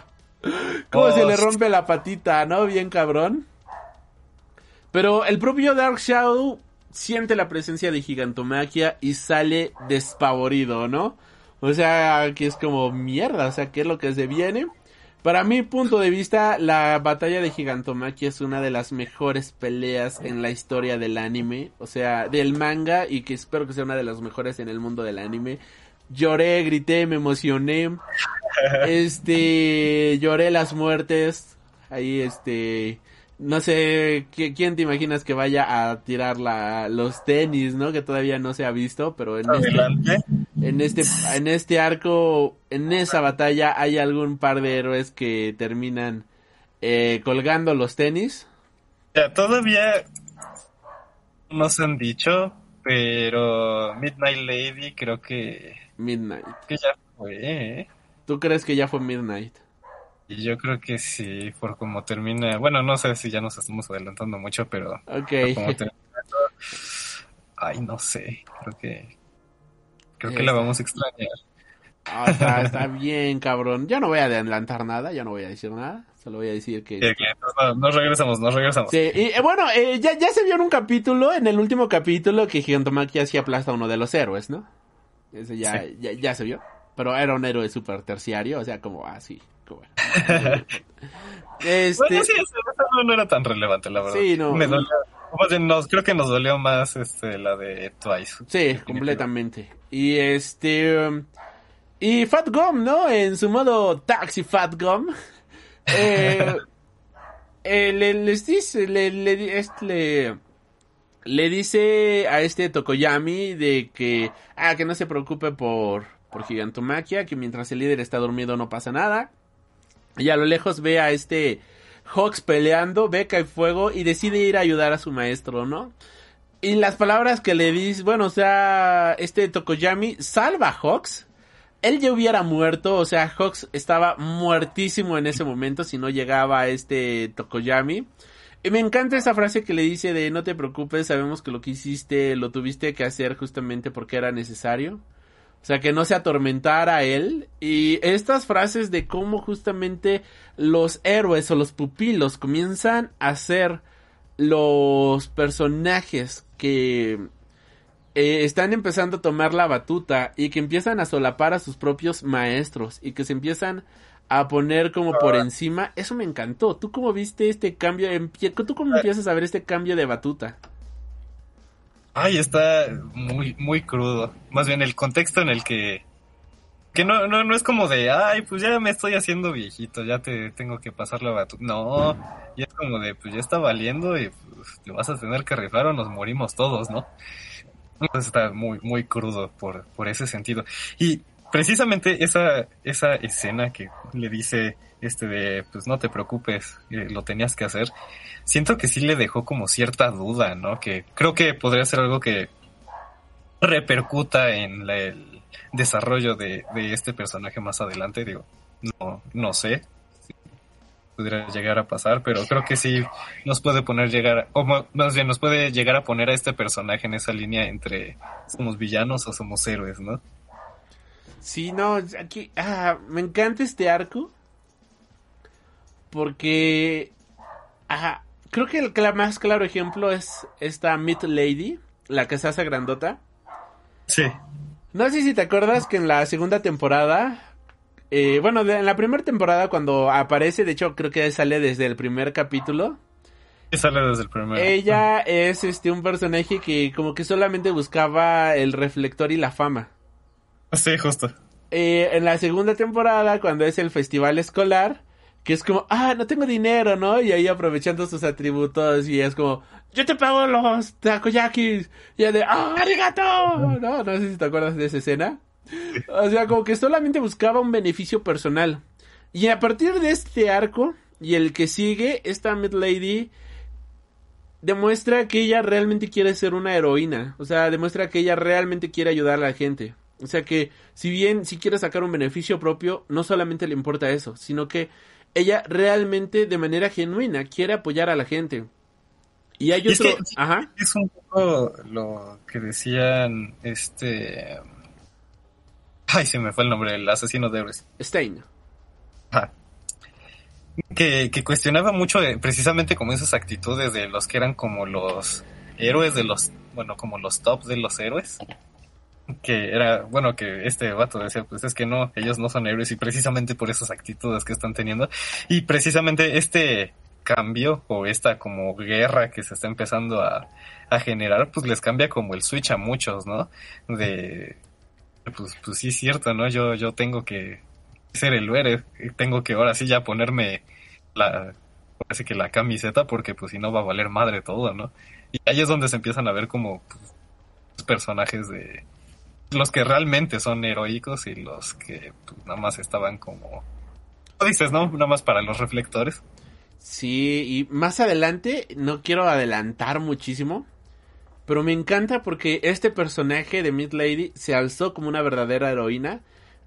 Como oh, si le rompe la patita, ¿no? Bien cabrón. Pero el propio Dark Shadow siente la presencia de gigantomaquia y sale despavorido, ¿no? O sea, que es como mierda, o sea, ¿qué es lo que se viene? Para mi punto de vista, la batalla de gigantomaquia es una de las mejores peleas en la historia del anime, o sea, del manga y que espero que sea una de las mejores en el mundo del anime. Lloré, grité, me emocioné. Este, lloré las muertes. Ahí este no sé quién te imaginas que vaya a tirar la, los tenis, ¿no? Que todavía no se ha visto, pero en este, en este, en este arco, en esa batalla hay algún par de héroes que terminan eh, colgando los tenis. Ya, todavía no se han dicho, pero Midnight Lady creo que... Midnight. Que ya fue, ¿eh? ¿Tú crees que ya fue Midnight? Yo creo que sí, por como termina. Bueno, no sé si ya nos estamos adelantando mucho, pero. Ok. Ay, no sé. Creo que. Creo que la vamos a extrañar. Ah, está, bien, cabrón. Yo no voy a adelantar nada, yo no voy a decir nada. Solo voy a decir que. nos regresamos, nos regresamos. Sí, y eh, bueno, eh, ya, ya se vio en un capítulo, en el último capítulo, que Gigantomachia hacía aplasta a uno de los héroes, ¿no? Ese ya, ya, ya se vio. Pero era un héroe súper terciario, o sea, como así. Ah, este... Bueno, sí, no era tan relevante, la verdad. Sí, no. Me creo que nos dolió más este, la de Twice. Sí, completamente. Y este... Um, y Fat Gum, ¿no? En su modo Taxi Fat Gum. Eh, eh, le, les dice, le, le, este, le, dice a este Tokoyami de que, ah, que no se preocupe por, por Gigantomaquia, que mientras el líder está dormido no pasa nada. Y a lo lejos ve a este Hawks peleando, ve que hay fuego y decide ir a ayudar a su maestro, ¿no? Y las palabras que le dice, bueno, o sea, este Tokoyami salva a Hawks. Él ya hubiera muerto, o sea, Hawks estaba muertísimo en ese momento si no llegaba a este Tokoyami. Y me encanta esa frase que le dice de no te preocupes, sabemos que lo que hiciste lo tuviste que hacer justamente porque era necesario. O sea, que no se atormentara a él. Y estas frases de cómo justamente los héroes o los pupilos comienzan a ser los personajes que eh, están empezando a tomar la batuta y que empiezan a solapar a sus propios maestros y que se empiezan a poner como por encima. Eso me encantó. ¿Tú cómo viste este cambio? ¿Tú cómo empiezas a ver este cambio de batuta? Ay, está muy, muy crudo. Más bien el contexto en el que... Que no, no, no es como de, ay, pues ya me estoy haciendo viejito, ya te tengo que pasar la batuta. No, y es como de, pues ya está valiendo y pues, te vas a tener que rifar o nos morimos todos, ¿no? Entonces está muy, muy crudo por, por ese sentido. Y precisamente esa, esa escena que le dice este de, pues no te preocupes, eh, lo tenías que hacer, siento que sí le dejó como cierta duda, ¿no? Que creo que podría ser algo que repercuta en el desarrollo de, este personaje más adelante, digo, no, no sé, si podría llegar a pasar, pero creo que sí nos puede poner llegar, o más bien nos puede llegar a poner a este personaje en esa línea entre somos villanos o somos héroes, ¿no? Sí, no, aquí, ah, me encanta este arco porque, ajá, creo que el más claro ejemplo es esta Mid Lady, la que se hace grandota. Sí. No sé si te acuerdas que en la segunda temporada, eh, bueno, en la primera temporada cuando aparece, de hecho creo que sale desde el primer capítulo. Sale desde el primer. Ella es este un personaje que como que solamente buscaba el reflector y la fama. Sí, justo. eh, en la segunda temporada, cuando es el festival escolar, que es como, ah, no tengo dinero, ¿no? Y ahí aprovechando sus atributos y es como, yo te pago los takoyakis. Y de, ah, arigato. No, no sé si te acuerdas de esa escena. O sea, como que solamente buscaba un beneficio personal. Y a partir de este arco y el que sigue, esta Mid Lady demuestra que ella realmente quiere ser una heroína. O sea, demuestra que ella realmente quiere ayudar a la gente. O sea que, si bien si quiere sacar un beneficio propio, no solamente le importa eso, sino que ella realmente de manera genuina quiere apoyar a la gente. Y hay otro, es que, ajá. Es un poco lo que decían, este... Ay, se me fue el nombre, el asesino de héroes. Stein. Ajá. Que, que cuestionaba mucho de, precisamente como esas actitudes de los que eran como los héroes de los, bueno, como los tops de los héroes. Que era, bueno, que este vato decía, pues es que no, ellos no son héroes y precisamente por esas actitudes que están teniendo. Y precisamente este cambio o esta como guerra que se está empezando a, a generar, pues les cambia como el switch a muchos, ¿no? De, pues, pues sí es cierto, ¿no? Yo, yo tengo que ser el héroe, tengo que ahora sí ya ponerme la, parece que la camiseta porque pues si no va a valer madre todo, ¿no? Y ahí es donde se empiezan a ver como pues, personajes de los que realmente son heroicos y los que pues, nada más estaban como, ¿cómo dices, no? Nada más para los reflectores. Sí, y más adelante, no quiero adelantar muchísimo, pero me encanta porque este personaje de Mid Lady se alzó como una verdadera heroína.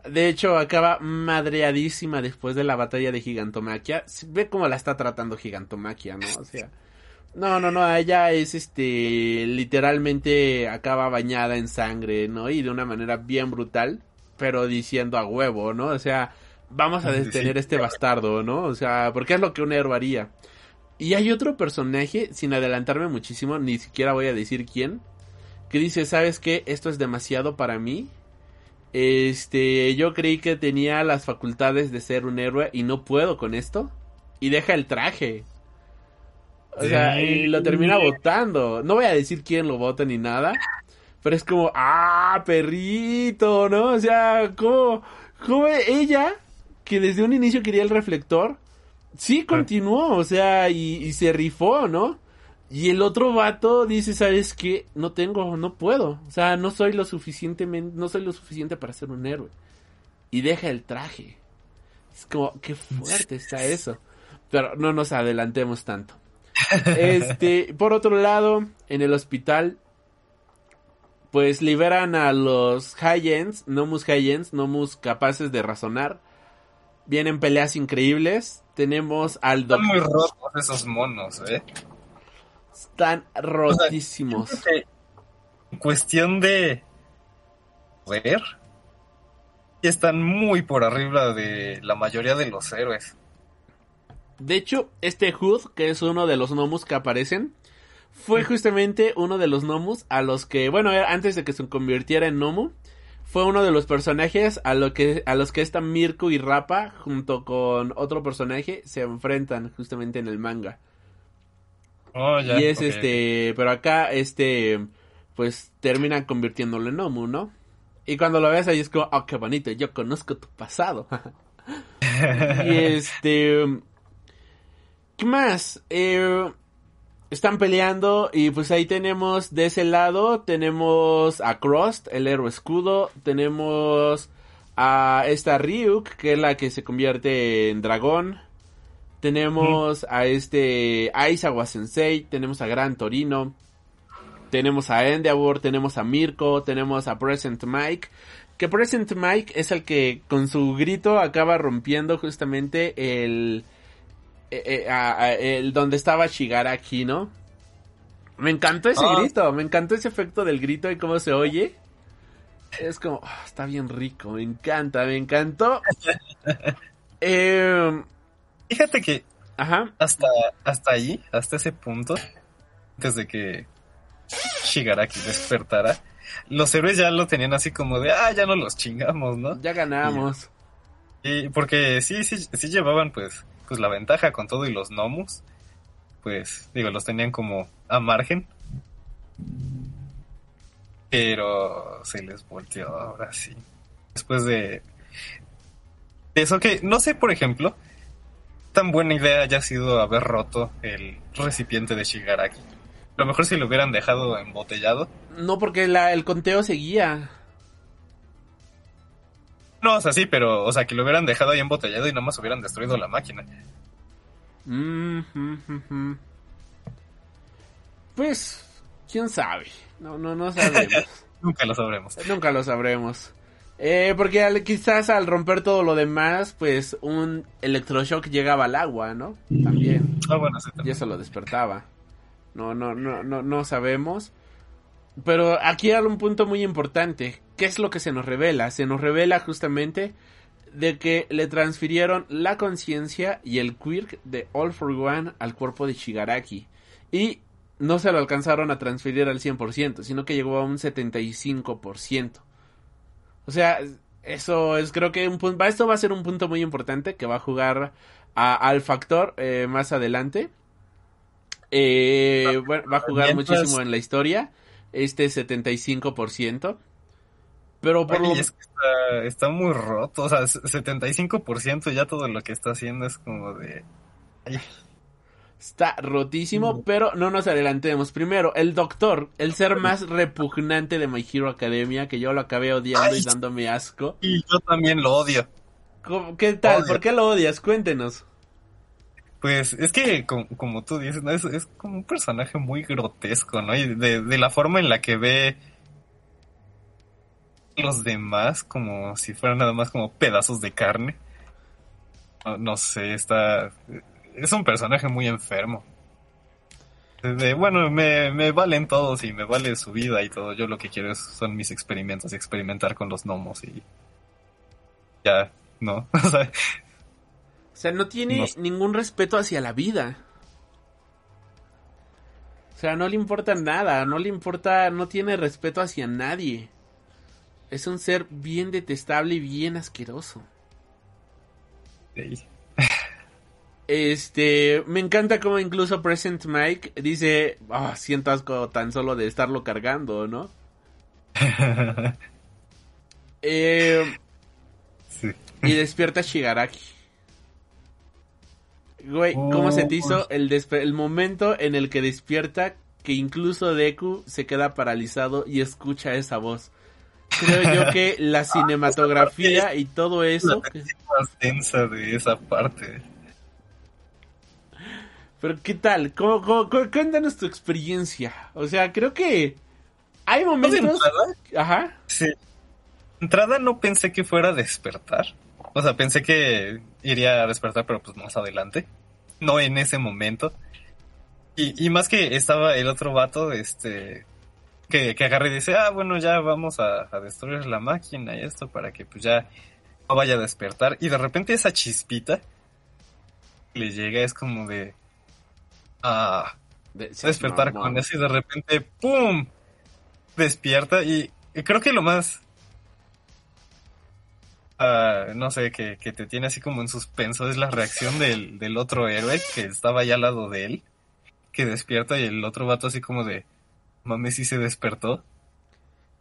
De hecho, acaba madreadísima después de la batalla de Gigantomaquia. Ve cómo la está tratando Gigantomaquia, ¿no? O sea, no, no, no, ella es este, literalmente acaba bañada en sangre, ¿no? Y de una manera bien brutal, pero diciendo a huevo, ¿no? O sea, vamos a detener sí. este bastardo, ¿no? O sea, porque es lo que un héroe haría. Y hay otro personaje, sin adelantarme muchísimo, ni siquiera voy a decir quién, que dice, ¿sabes qué? Esto es demasiado para mí. Este, yo creí que tenía las facultades de ser un héroe y no puedo con esto. Y deja el traje. O sí. sea, y lo termina votando. No voy a decir quién lo vota ni nada. Pero es como, ah, perrito, ¿no? O sea, ¿cómo, cómo ella, que desde un inicio quería el reflector, sí continuó, o sea, y, y, se rifó, ¿no? Y el otro vato dice, ¿sabes qué? No tengo, no puedo. O sea, no soy lo suficientemente, no soy lo suficiente para ser un héroe. Y deja el traje. Es como, qué fuerte está eso. Pero no nos adelantemos tanto. Este, por otro lado, en el hospital, pues liberan a los Hyens, Nomus Hyens, Nomus capaces de razonar. Vienen peleas increíbles. Tenemos al doctor. Están muy rotos esos monos, eh. Están rotísimos. O sea, cuestión de ver, están muy por arriba de la mayoría de los héroes. De hecho, este Hood, que es uno de los Nomus que aparecen, fue justamente uno de los Nomus a los que, bueno, antes de que se convirtiera en Nomu, fue uno de los personajes a, lo que, a los que esta Mirko y Rapa, junto con otro personaje, se enfrentan justamente en el manga. Oh, ya, y es okay. este, pero acá este, pues terminan convirtiéndolo en Nomu, ¿no? Y cuando lo ves ahí es como, oh, qué bonito, yo conozco tu pasado. y este, ¿qué más? Eh, están peleando y pues ahí tenemos de ese lado tenemos a Crost, el héroe escudo, tenemos a esta Ryuk, que es la que se convierte en dragón. Tenemos a este Aizawa Sensei, tenemos a Gran Torino, tenemos a Endeavor, tenemos a Mirko, tenemos a Present Mike. Que Present Mike es el que con su grito acaba rompiendo justamente el, eh, eh, a, a, el donde estaba Shigaraki, ¿no? Me encantó ese oh. grito, me encantó ese efecto del grito y cómo se oye. Es como, oh, está bien rico, me encanta, me encantó. eh, Fíjate que Ajá. hasta hasta allí, hasta ese punto, antes de que Shigaraki despertara, los héroes ya lo tenían así como de, ah, ya no los chingamos, ¿no? Ya ganamos. Y, y porque sí, sí, sí llevaban pues pues la ventaja con todo y los Nomus, pues digo, los tenían como a margen. Pero se les volteó ahora sí. Después de Eso que, no sé, por ejemplo, tan buena idea haya sido haber roto el recipiente de Shigaraki. A lo mejor si lo hubieran dejado embotellado. No, porque la, el conteo seguía. No, o sea, sí, pero, o sea, que lo hubieran dejado ahí embotellado y nada más hubieran destruido la máquina. Mm, mm, mm, mm. Pues, quién sabe. No, no, no sabemos. Nunca lo sabremos. Nunca lo sabremos. Eh, porque al- quizás al romper todo lo demás, pues un electroshock llegaba al agua, ¿no? También. Ah, bueno, sí, Y también. eso lo despertaba. No, no, no, no, no sabemos. Pero aquí hay un punto muy importante. ¿Qué es lo que se nos revela? Se nos revela justamente de que le transfirieron la conciencia y el quirk de All for One al cuerpo de Shigaraki. Y no se lo alcanzaron a transferir al 100%, sino que llegó a un 75%. O sea, eso es creo que un punto... Esto va a ser un punto muy importante que va a jugar a- al factor eh, más adelante. Eh, bueno, va a jugar Mientras- muchísimo en la historia. Este 75%. Pero por Oye, lo es que está, está muy roto, o sea, 75% ya todo lo que está haciendo es como de... Ay, Está rotísimo, pero no nos adelantemos. Primero, el doctor, el ser más repugnante de My Hero Academia, que yo lo acabé odiando Ay. y dándome asco. y yo también lo odio. ¿Cómo- ¿Qué tal? Odio. ¿Por qué lo odias? Cuéntenos. Pues es que, como, tú dices, ¿no? es, como un personaje muy grotesco, ¿no? Y de, la forma en la que ve los demás como si fueran nada más como pedazos de carne. No, sé, está... Es un personaje muy enfermo. De- bueno, me, me valen todos y me vale su vida y todo. Yo lo que quiero son mis experimentos y experimentar con los gnomos y... Ya, ¿no? O sea, O sea, no tiene No ningún respeto hacia la vida. O sea, no le importa nada, no le importa, no tiene respeto hacia nadie. Es un ser bien detestable y bien asqueroso. sí. Este, me encanta como incluso Present Mike dice, ah, siento asco tan solo de estarlo cargando, ¿no? Eh, sí. y despierta Shigaraki. Güey, ¿cómo se te hizo el, despe- el momento en el que despierta que incluso Deku se queda paralizado y escucha esa voz? Creo yo que la cinematografía y todo eso... que- más densa de esa parte. Pero ¿qué tal? ¿Cómo, cómo- cómo- cuéntanos tu experiencia. O sea, creo que hay De momentos... entrada, Ajá. sí. Entrada no pensé que fuera a despertar. O sea, pensé que iría a despertar, pero pues más adelante. No en ese momento. Y, y más que estaba el otro vato, este, que, que agarra y dice, ah, bueno, ya vamos a, a destruir la máquina y esto para que pues ya no vaya a despertar. Y de repente esa chispita le llega, es como de, ah, De- despertar con eso y de repente ¡pum! despierta y, y creo que lo más ah, no sé que, que te tiene así como en suspenso es la reacción del, del otro héroe que estaba ahí al lado de él que despierta y el otro vato así como de mames si se despertó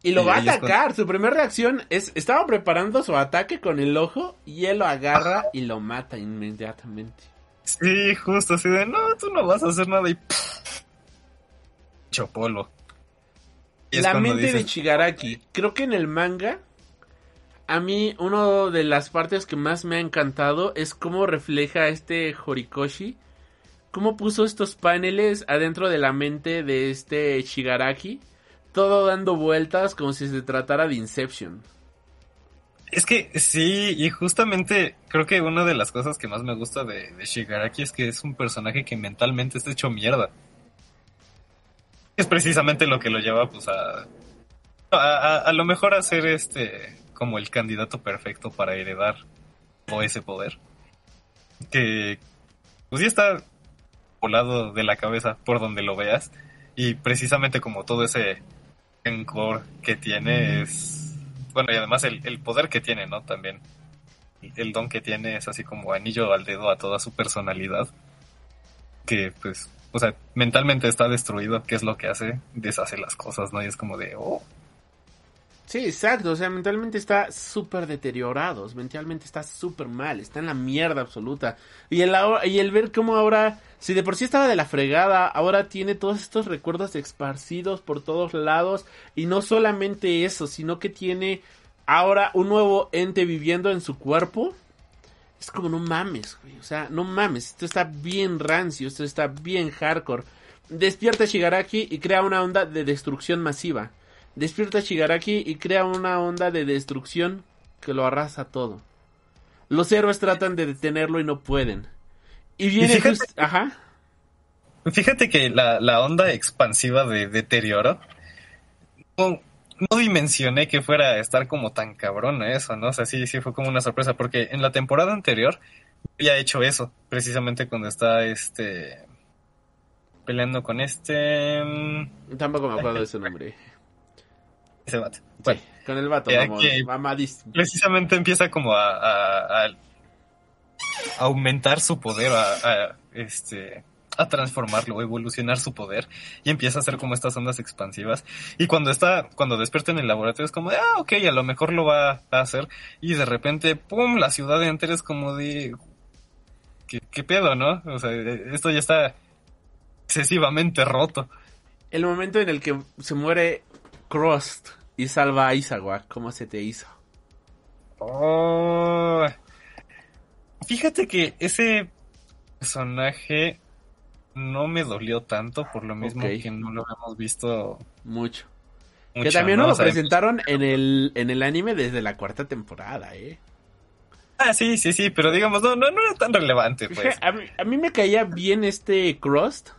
Y lo Y va a atacar. Su primera reacción es, estaba preparando su ataque con el ojo y él lo agarra y lo mata inmediatamente. sí justo así de no tú no vas a hacer nada y chopolo Y La mente de dices, Shigaraki. Creo que en el manga, a mí, una de las partes que más me ha encantado es cómo refleja este Horikoshi. Cómo puso estos paneles adentro de la mente de este Shigaraki. Todo dando vueltas como si se tratara de Inception. Es que sí, y justamente creo que una de las cosas que más me gusta de, Shigaraki es que es un personaje que mentalmente está hecho mierda. Es precisamente lo que lo lleva pues a, a, lo mejor a este como el candidato perfecto para heredar todo ese poder. Que pues sí está volado de la cabeza por donde lo veas. Y precisamente como todo ese rencor que tiene es... Bueno, y además el, el poder que tiene, ¿no? También. El don que tiene es así como anillo al dedo a toda su personalidad. Que pues, o sea, mentalmente está destruido. ¿Qué es lo que hace? Deshace las cosas, ¿no? Y es como de, oh. Sí, exacto, o sea, mentalmente está súper deteriorado, mentalmente está súper mal, está en la mierda absoluta. Y el, ahora- y el ver cómo ahora, si de por sí estaba de la fregada, ahora tiene todos estos recuerdos esparcidos por todos lados. Y no solamente eso, sino que tiene ahora un nuevo ente viviendo en su cuerpo. Es como no mames, güey, o sea, no mames, esto está bien rancio, esto está bien hardcore. Despierta Shigaraki y crea una onda de destrucción masiva. Despierta Shigaraki y crea una onda de destrucción que lo arrasa todo. Los héroes tratan de detenerlo y no pueden. Y viene fíjate- just- Ajá. Fíjate que la, la onda expansiva de deterioro no, no dimensioné que fuera a estar como tan cabrón eso, ¿no? O sea, sí, sí fue como una sorpresa, porque en la temporada anterior había hecho eso, precisamente cuando está este peleando con este mm, Tampoco me acuerdo de su nombre. Ese vato. Sí, con el vato, eh, que- mamadísimo. precisamente empieza como a, a- a aumentar su poder, a, a, este a transformarlo, evolucionar su poder y empieza a hacer como estas ondas expansivas y cuando está, cuando despierta en el laboratorio es como de, ah, ok, a lo mejor lo va a hacer y de repente, pum, la ciudad entera es como de, ¿qué, qué pedo, no? O sea, esto ya está excesivamente roto. El momento en el que se muere Crust y salva a Isawa, ¿cómo se te hizo? Oh. Fíjate que ese personaje no me dolió tanto por lo mismo que no lo hemos visto Mucho. mucho. que también ¿no? nos lo presentaron en el, en el anime desde la cuarta temporada, ¿eh? Ah, sí, sí, sí, pero digamos, no, no, no era tan relevante, pues. A mí, a mí me caía bien este Crust.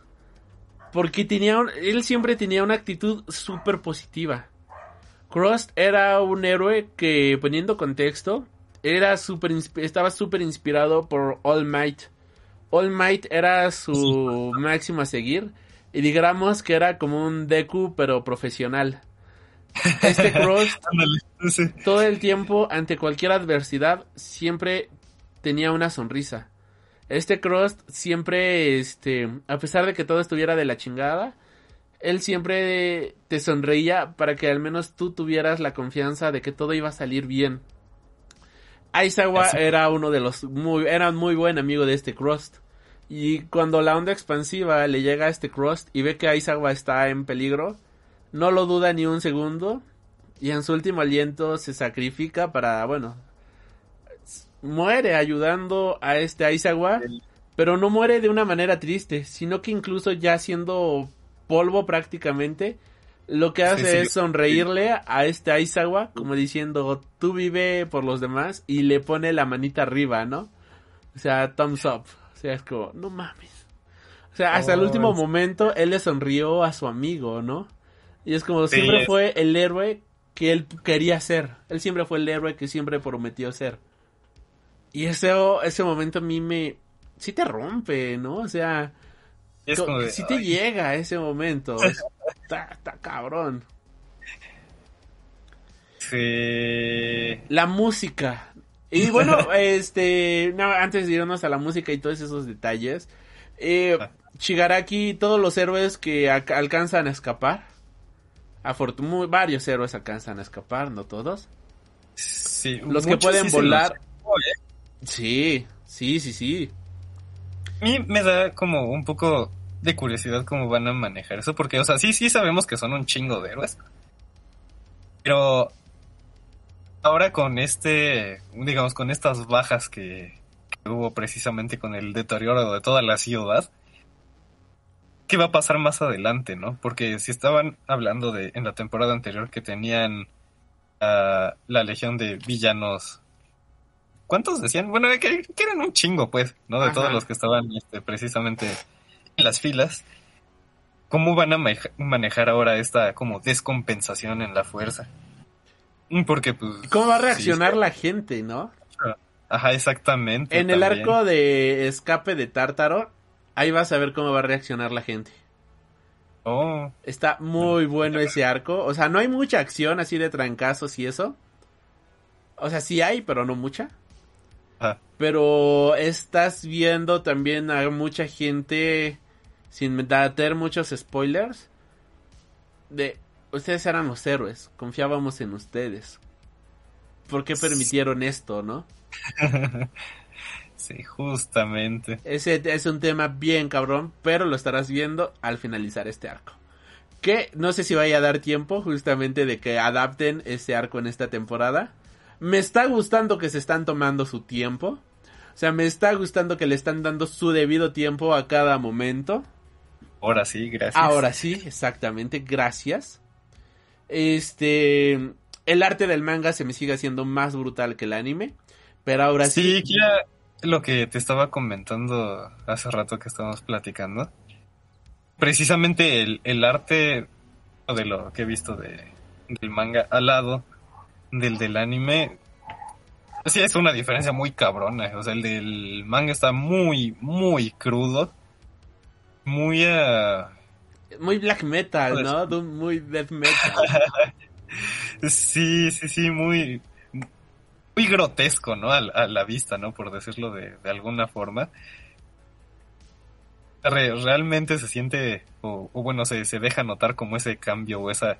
Porque tenía un- él siempre tenía una actitud súper positiva. Crust era un héroe que, poniendo contexto, era super, estaba súper inspirado por All Might. All Might era su máximo a seguir. Y digamos que era como un Deku, pero profesional. Este sí. todo el tiempo, ante cualquier adversidad, siempre tenía una sonrisa. Este Crust siempre, este, a pesar de que todo estuviera de la chingada, él siempre te sonreía para que al menos tú tuvieras la confianza de que todo iba a salir bien. Aizawa Eso. era uno de los muy, era muy buen amigo de este Crust. Y cuando la onda expansiva le llega a este Crust y ve que Aizawa está en peligro, no lo duda ni un segundo y en su último aliento se sacrifica para, bueno, muere ayudando a este Aizawa, pero no muere de una manera triste, sino que incluso ya siendo polvo prácticamente, lo que hace sí. es sonreírle a este Aizawa, como diciendo, tú vive por los demás, y le pone la manita arriba, ¿no? O sea, thumbs up. O sea, es como, no mames. O sea, hasta el Oh, último es- momento él le sonrió a su amigo, ¿no? Y es como, Sí, siempre es- fue el héroe que él quería ser. Él siempre fue el héroe que siempre prometió ser. Y ese, ese momento a mí me... Sí te rompe, ¿no? O sea, Es co- como de, sí te ay, llega ese momento. está, está cabrón. sí. La música. Y bueno, este, no, antes de irnos a la música y todos esos detalles, eh, Shigaraki, todos los héroes que alcanzan a escapar, afortun- muy- varios héroes alcanzan a escapar, no todos. Sí, Los que pueden sí volar. Sí, sí, sí, sí. A mí me da como un poco de curiosidad cómo van a manejar eso, porque, o sea, sí, sí sabemos que son un chingo de héroes. Pero ahora con este, digamos, con estas bajas que, que hubo precisamente con el deterioro de toda la ciudad, ¿qué va a pasar más adelante, no? Porque si estaban hablando de en la temporada anterior que tenían la legión de villanos. ¿Cuántos decían? Bueno, que, que eran un chingo, pues, ¿no? De Ajá. todos los que estaban este, precisamente en las filas. ¿Cómo van a maneja- manejar ahora esta como descompensación en la fuerza? Mm, Porque, pues... ¿Cómo va a reaccionar la gente, no? Ajá, exactamente. En el arco de escape de Tártaro, ahí vas a ver cómo va a reaccionar la gente. Oh, Está muy bueno ese arco. O sea, no hay mucha acción así de trancazos y eso. O sea, sí hay, pero no mucha. Ajá. Pero estás viendo también a mucha gente, sin meter muchos spoilers, de ustedes eran los héroes, confiábamos en ustedes. ¿Por qué permitieron esto, no? Sí, justamente. Ese es un tema bien cabrón, pero lo estarás viendo al finalizar este arco. Que no sé si vaya a dar tiempo justamente de que adapten ese arco en esta temporada. Me está gustando que se están tomando su tiempo. O sea, me está gustando que le están dando su debido tiempo a cada momento. Ahora sí, gracias. Ahora sí, exactamente, gracias. Este, el arte del manga se me sigue haciendo más brutal que el anime, pero ahora sí. Sí, era lo que te estaba comentando hace rato que estábamos platicando. Precisamente el, el arte de lo que he visto de, del manga al lado del del anime. Sí, es una diferencia muy cabrona. O sea, el del manga está muy, muy crudo. Muy... ah, Muy black metal, Pues- ¿no? Muy death metal. Sí, sí, sí, muy, muy grotesco, ¿no? A, la- a la vista, ¿no? Por decirlo de, de alguna forma. Re- realmente se siente, o, o bueno, se, se deja notar como ese cambio o esa,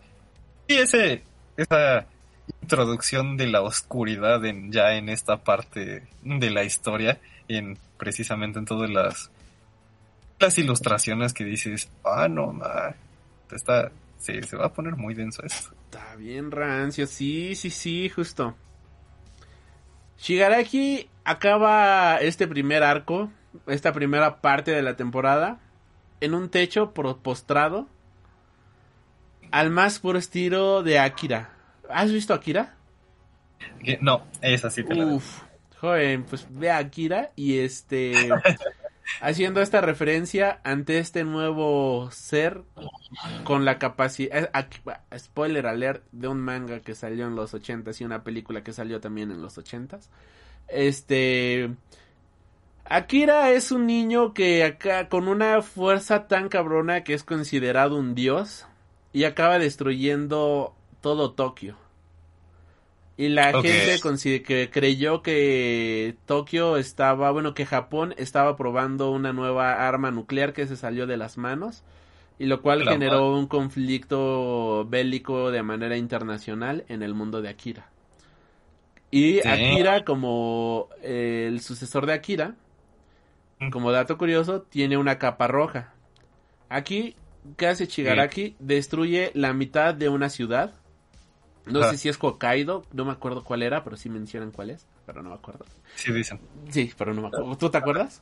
sí, ese, esa introducción de la oscuridad en, ya en esta parte de la historia, en precisamente en todas las, las ilustraciones que dices, ah, no, ma, está, se, se va a poner muy denso esto. Está bien rancio, sí, sí, sí, justo. Shigaraki acaba este primer arco, esta primera parte de la temporada, en un techo postrado, al más puro estilo de Akira. ¿Has visto Akira? Que- No, esa sí te la debo. Uf, joven, pues ve a Akira y este haciendo esta referencia ante este nuevo ser con la capacidad spoiler alert de un manga que salió en los ochentas y una película que salió también en los ochentas. Este Akira es un niño que acá con una fuerza tan cabrona que es considerado un dios y acaba destruyendo todo Tokio. Y la gente que creyó que Tokio estaba, bueno, que Japón estaba probando una nueva arma nuclear que se salió de las manos. Y lo cual La generó un conflicto bélico de manera internacional en el mundo de Akira. Y Sí. Akira, como eh, el sucesor de Akira, como dato curioso, tiene una capa roja. Aquí, ¿qué hace Shigaraki? Destruye la mitad de una ciudad. No Ajá. sé si es Hokkaido, no me acuerdo cuál era, pero sí mencionan cuál es, pero no me acuerdo. Sí dicen. Sí, pero no me acuerdo. ¿Tú te acuerdas?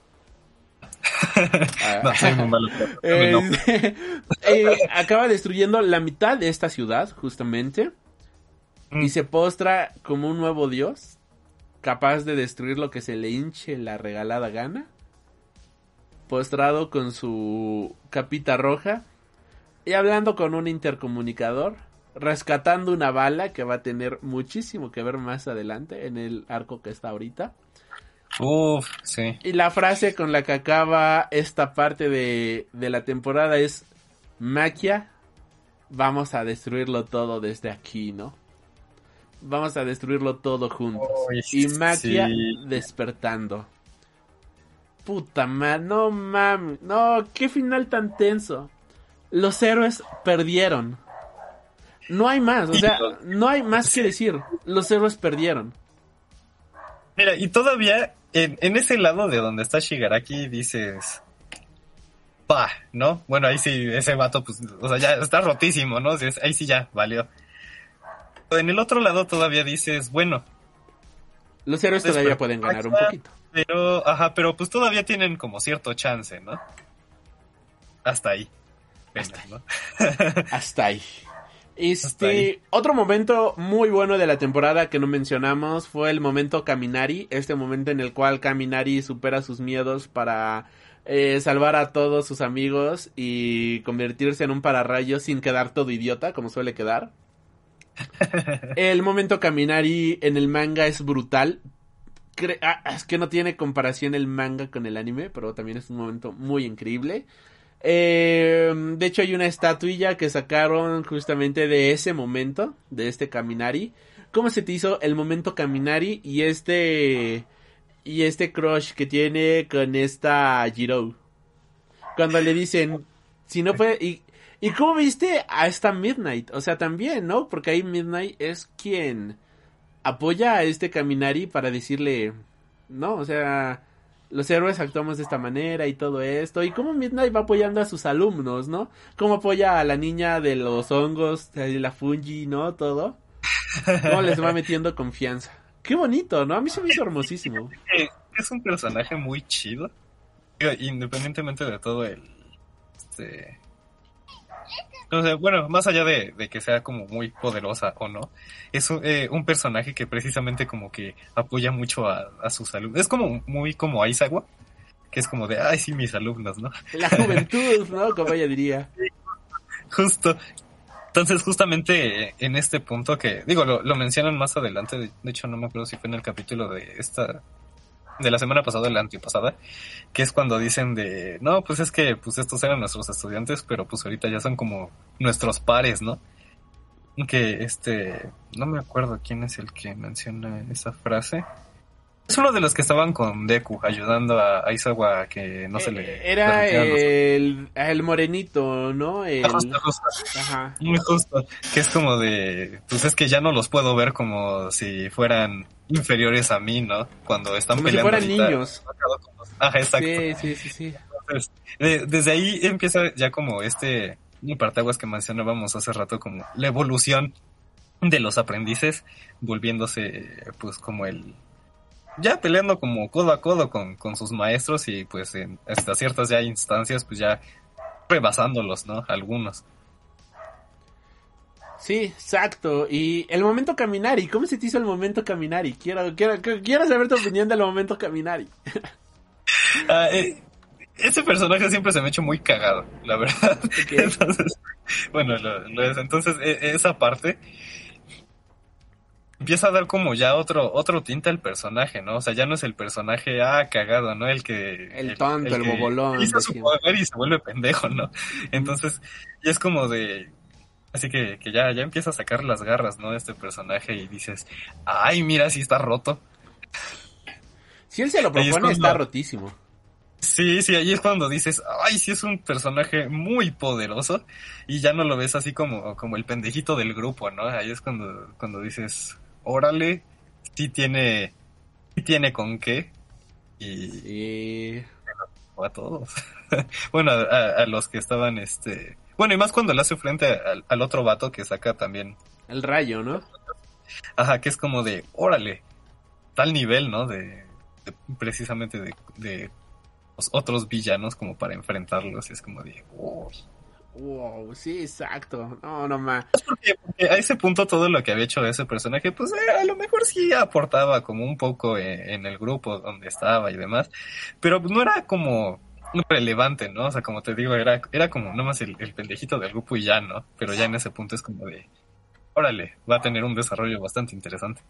No, soy muy malo. Eh, no. eh, acaba destruyendo la mitad de esta ciudad, justamente. Mm. Y se postra como un nuevo dios, capaz de destruir lo que se le hinche la regalada gana. Postrado con su capita roja. Y hablando con un intercomunicador. Rescatando una bala que va a tener muchísimo que ver más adelante en el arco que está ahorita. Uf, sí. Y la frase con la que acaba esta parte de, de la temporada es Maquia, vamos a destruirlo todo desde aquí, ¿no? Vamos a destruirlo todo juntos. Y Maquia sí. despertando. Puta madre, no mames, no, qué final tan tenso. Los héroes perdieron. No hay más, o sea, no hay más que decir. Los héroes perdieron. Mira, y todavía en, en ese lado de donde está Shigaraki dices. Pa, ¿no? Bueno, ahí sí, ese vato, pues, o sea, ya está rotísimo, ¿no? Ahí sí ya, valió. Pero en el otro lado todavía dices, bueno, Los héroes todavía pueden ganar un poquito. pero, ajá, pero pues todavía tienen como cierto chance, ¿no? Hasta ahí. Hasta ¿no? Hasta ahí. Este, otro momento muy bueno de la temporada que no mencionamos fue el momento Kaminari, este momento en el cual Kaminari supera sus miedos para eh, salvar a todos sus amigos y convertirse en un pararrayo sin quedar todo idiota, como suele quedar. el momento Kaminari en el manga es brutal. Cre- ah, es que no tiene comparación el manga con el anime, pero también es un momento muy increíble. Eh, de hecho, hay una estatuilla que sacaron justamente de ese momento, de este Kaminari. ¿Cómo se te hizo el momento Kaminari y este y este crush que tiene con esta Jiro? Cuando le dicen, si no puede, ¿Y cómo viste a esta Midnight? O sea, también, ¿no? Porque ahí Midnight es quien apoya a este Caminari para decirle, no, o sea, los héroes actuamos de esta manera y todo esto. Y cómo Midnight va apoyando a sus alumnos, ¿no? Cómo apoya a la niña de los hongos, de la fungi, ¿no? Todo. Cómo les va metiendo confianza. Qué bonito, ¿no? A mí se me hizo hermosísimo. Es un personaje muy chido. Independientemente de todo el... Este... Sé, bueno, más allá de, de que sea como muy poderosa o no, es un, eh, un personaje que precisamente como que apoya mucho a, a sus alumnos. Es como muy como Aizawa, que es como de, ay, sí, mis alumnos, ¿no? La juventud, ¿no? Como ella diría. Justo. Entonces, justamente eh, en este punto que, digo, lo, lo mencionan más adelante, de, de hecho no me acuerdo si fue en el capítulo de esta, de la semana pasada o la antepasada, que es cuando dicen de, no, pues es que pues estos eran nuestros estudiantes, pero pues ahorita ya son como nuestros pares, ¿no? Que este, no me acuerdo quién es el que menciona esa frase. Es uno de los que estaban con Deku ayudando a Aizawa a que no se le... Eh, Era el, el morenito, ¿no? El, justo, justo. ajá. Muy justo, que es como de, pues es que ya no los puedo ver como si fueran inferiores a mí, ¿no? Cuando están Como si peleando. fueran ahorita. niños. Ajá, exacto. Sí, sí, sí, sí. Entonces, de- desde ahí empieza ya como este partaguas que mencionábamos hace rato, como la evolución de los aprendices, volviéndose pues como el... Ya peleando como codo a codo con, con sus maestros y pues en hasta ciertas ya instancias pues ya rebasándolos, ¿no? Algunos. Sí, exacto. Y el momento Caminari, ¿cómo se te hizo el momento Caminari? Quiero, quiero, quiero saber tu opinión del momento Caminari. Ah, eh, ese personaje siempre se me ha hecho muy cagado, la verdad. Entonces, bueno, lo, lo es. Entonces, e- esa parte empieza a dar como ya otro otro tinte al personaje, ¿no? O sea, ya no es el personaje, ah, cagado, ¿no? El que... El tonto, el bobolón, Hizo su poder y se vuelve pendejo, ¿no? Entonces, ya es como de... Así que, que ya, ya empieza a sacar las garras, ¿no? Este personaje y dices, ay, mira, si está roto. Si él se lo es propone, está rotísimo. Sí, sí, ahí es cuando dices, ay, sí es un personaje muy poderoso y ya no lo ves así como, como el pendejito del grupo, ¿no? Ahí es cuando, cuando dices, órale, sí tiene, sí tiene con qué y Sí. a todos. bueno, a, los que estaban, este, bueno, y más cuando le hace frente al, al otro vato que saca también, El rayo, ¿no? ajá, que es como de, órale, tal nivel, ¿no? De, de- precisamente de, de los otros villanos como para enfrentarlos, y es como de, uy. Wow, sí, exacto. No, no más. Porque, porque a ese punto todo lo que había hecho ese personaje, pues eh, a lo mejor sí aportaba como un poco en, en el grupo donde estaba y demás, pero no era como relevante, ¿no? O sea, como te digo, era, era como nomás el, el pendejito del grupo y ya, ¿no? Pero ya en ese punto es como de, órale, va a tener un desarrollo bastante interesante.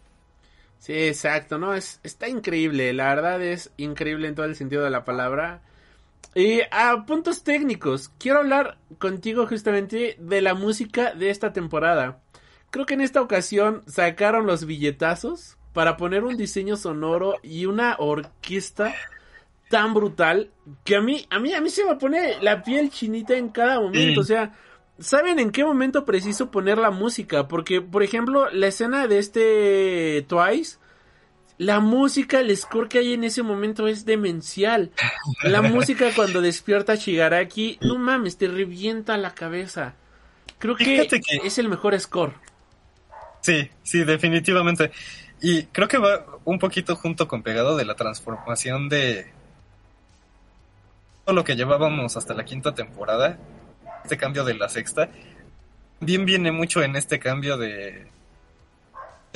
Sí, exacto, no, es, está increíble, la verdad es increíble en todo el sentido de la palabra. Y a puntos técnicos, quiero hablar contigo justamente de la música de esta temporada. Creo que en esta ocasión sacaron los billetazos para poner un diseño sonoro y una orquesta tan brutal que a mí, a mí, a mí se me pone la piel chinita en cada momento, Sí. o sea, ¿saben en qué momento preciso poner la música? Porque, por ejemplo, la escena de este Twice, la música, el score que hay en ese momento es demencial. La música cuando despierta a Shigaraki, no mames, te revienta la cabeza. Creo que, que- es el mejor score. Sí, sí, definitivamente. Y creo que va un poquito junto con pegado de la transformación de todo lo que llevábamos hasta la quinta temporada, este cambio de la sexta, bien viene mucho en este cambio de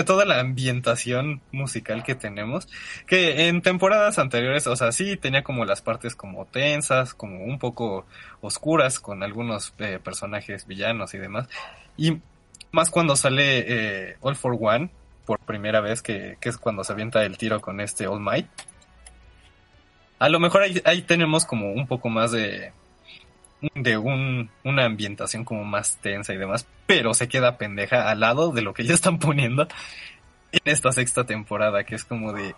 toda la ambientación musical que tenemos, que en temporadas anteriores, o sea, sí tenía como las partes como tensas, como un poco oscuras con algunos eh, personajes villanos y demás, y más cuando sale eh, All for One por primera vez, que, que es cuando se avienta el tiro con este All Might. A lo mejor ahí, ahí tenemos como un poco más de, de un, una ambientación como más tensa y demás, pero se queda pendeja al lado de lo que ya están poniendo en esta sexta temporada, que es como de...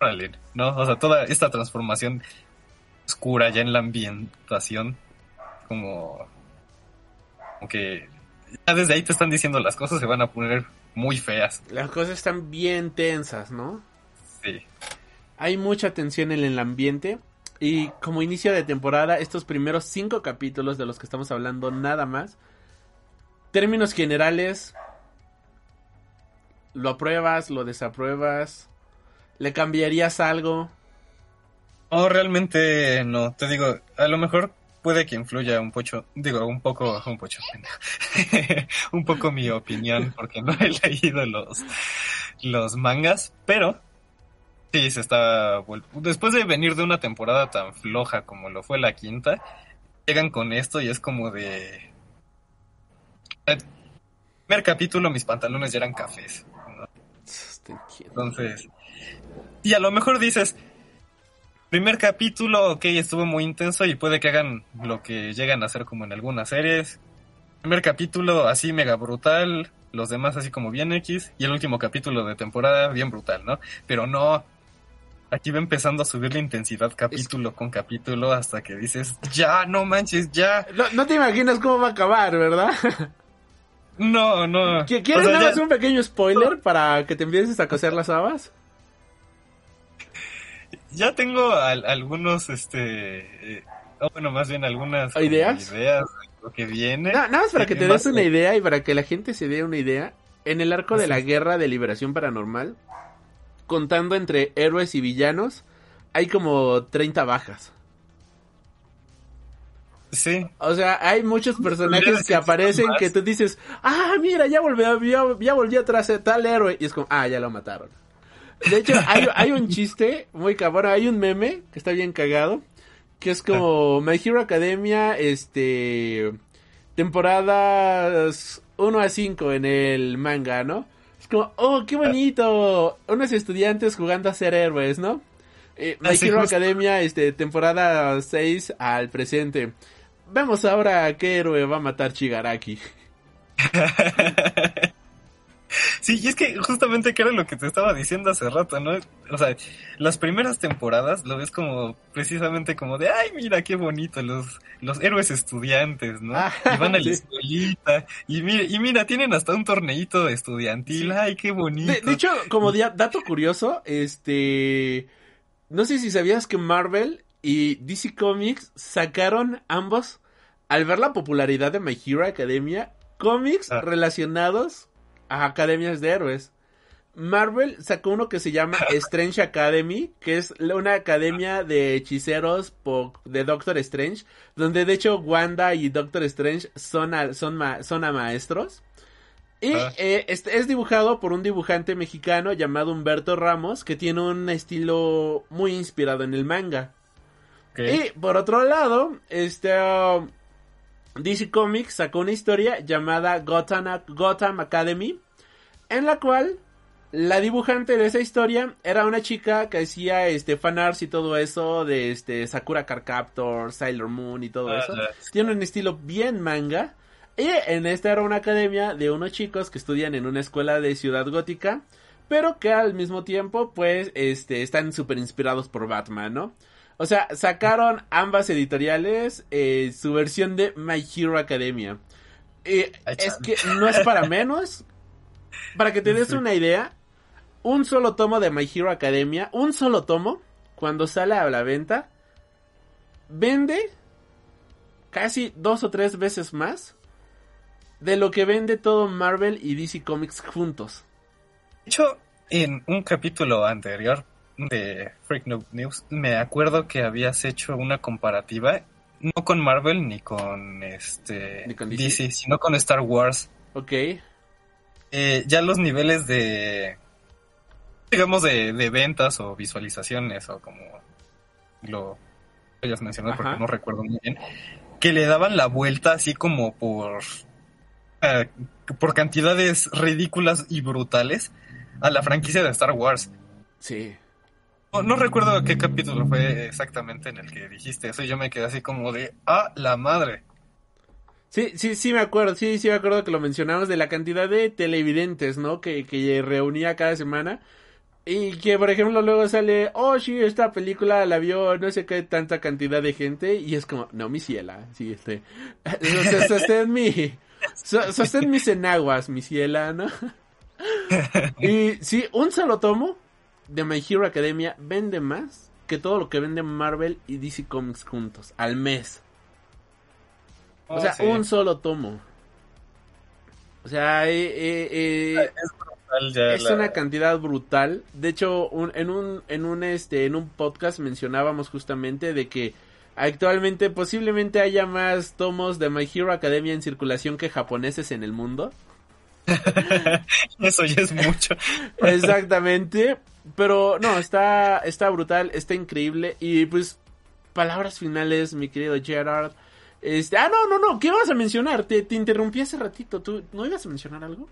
Órale, ¿no? O sea, toda esta transformación oscura ya en la ambientación, como Aunque ya desde ahí te están diciendo las cosas se van a poner muy feas. Las cosas están bien tensas, ¿no? Sí. Hay mucha tensión en el ambiente. Y como inicio de temporada, estos primeros cinco capítulos de los que estamos hablando nada más. Términos generales. ¿Lo apruebas? ¿Lo desapruebas? ¿Le cambiarías algo? No, realmente no. Te digo, a lo mejor puede que influya un poco, digo, un poco, un poco, un poco mi opinión, porque no he leído los, los mangas, pero sí, se está, después de venir de una temporada tan floja como lo fue la quinta, llegan con esto y es como de... El primer capítulo mis pantalones ya eran cafés. ¿no? Entonces, y a lo mejor dices, primer capítulo, ok, estuvo muy intenso y puede que hagan lo que llegan a hacer como en algunas series. Primer capítulo así mega brutal, los demás así como bien X, y el último capítulo de temporada bien brutal, ¿no? Pero no, aquí va empezando a subir la intensidad capítulo con capítulo hasta que dices, ya, no manches, ya. No, no te imaginas cómo va a acabar, ¿verdad? No, no. ¿Quieres o sea, nada más un pequeño spoiler para que te empieces a coser las habas? Ya tengo al, algunos, este, eh, bueno, más bien algunas ideas, ideas de lo que viene. No, nada más para que te des una idea y para que la gente se dé una idea. En el arco de la guerra de liberación paranormal, contando entre héroes y villanos, hay como 30 bajas. Sí. O sea, hay muchos personajes que aparecen que tú dices, ah, mira, ya volvió, ya, ya volvió atrás de tal héroe. Y es como, ah, ya lo mataron. De hecho, hay, hay un chiste muy cabrón, hay un meme que está bien cagado, que es como My Hero Academia, este, temporadas 1 a 5 en el manga, ¿no? Es como, oh, qué bonito, unos estudiantes jugando a ser héroes, ¿no? Eh, My Hero Academia, este, temporada 6 al presente. Vemos ahora qué héroe va a matar Chigaraki. Sí, y es que justamente que era lo que te estaba diciendo hace rato, ¿no? O sea, las primeras temporadas lo ves como precisamente como de, ay, mira qué bonito, los, los héroes estudiantes, ¿no? Ah, y van a la sí. escuelita, y mira, y mira, tienen hasta un torneito estudiantil, ay, qué bonito. De, de hecho, como dato curioso, este, no sé si sabías que Marvel y DC Comics sacaron ambos, al ver la popularidad de My Hero Academia, cómics Ah. relacionados a academias de héroes. Marvel sacó uno que se llama Strange Academy, que es una academia de hechiceros po- de Doctor Strange, donde de hecho Wanda y Doctor Strange son a, son ma- son a maestros. Y Ah. eh, es dibujado por un dibujante mexicano llamado Humberto Ramos, que tiene un estilo muy inspirado en el manga. Y por otro lado, este um, DC Comics sacó una historia llamada Gotham, Gotham Academy, en la cual la dibujante de esa historia era una chica que hacía este fanarts y todo eso de este Sakura Card Captor, Sailor Moon y todo Ah, eso. Tiene un estilo bien manga. Y en esta era una academia de unos chicos que estudian en una escuela de ciudad gótica, pero que al mismo tiempo, pues, este, están súper inspirados por Batman, ¿no? O sea, sacaron ambas editoriales eh, su versión de My Hero Academia. Eh, es que no es para menos. Para que te des una idea, un solo tomo de My Hero Academia, un solo tomo, cuando sale a la venta, vende casi dos o tres veces más de lo que vende todo Marvel y DC Comics juntos. De hecho, en un capítulo anterior de Freak Noob News, me acuerdo que habías hecho una comparativa, no con Marvel ni con este Ni con DC. DC, sino con Star Wars. Ok. Eh, ya los niveles de, digamos, de, de ventas o visualizaciones o como lo hayas mencionado porque no recuerdo muy bien, que le daban la vuelta así como por, eh, por cantidades ridículas y brutales a la franquicia de Star Wars. Sí. No, no recuerdo qué capítulo fue exactamente en el que dijiste eso y yo me quedé así como de, ah, la madre. Sí, sí, sí me acuerdo, sí, sí me acuerdo que lo mencionamos de la cantidad de televidentes, ¿no? Que, que reunía cada semana. Y que, por ejemplo, luego sale, oh, sí, esta película la vio no sé qué tanta cantidad de gente. Y es como, no, mi ciela, sí, este. Es mi, So- sostén mis enaguas, mi ciela, ¿no? y sí, un solo tomo de My Hero Academia vende más que todo lo que vende Marvel y DC Comics juntos, al mes. O Oh, sea, sí. un solo tomo. O sea, eh, eh, eh, es la- una cantidad brutal. De hecho, un- en un en un este en un podcast mencionábamos justamente de que actualmente posiblemente haya más tomos de My Hero Academia en circulación que japoneses en el mundo. Eso ya es mucho. Exactamente. Pero no, está está brutal, está increíble y pues palabras finales, mi querido Gerard. Este, ah, no, no, no, ¿qué vas a mencionar? Te, te interrumpí hace ratito. ¿Tú no ibas a mencionar algo?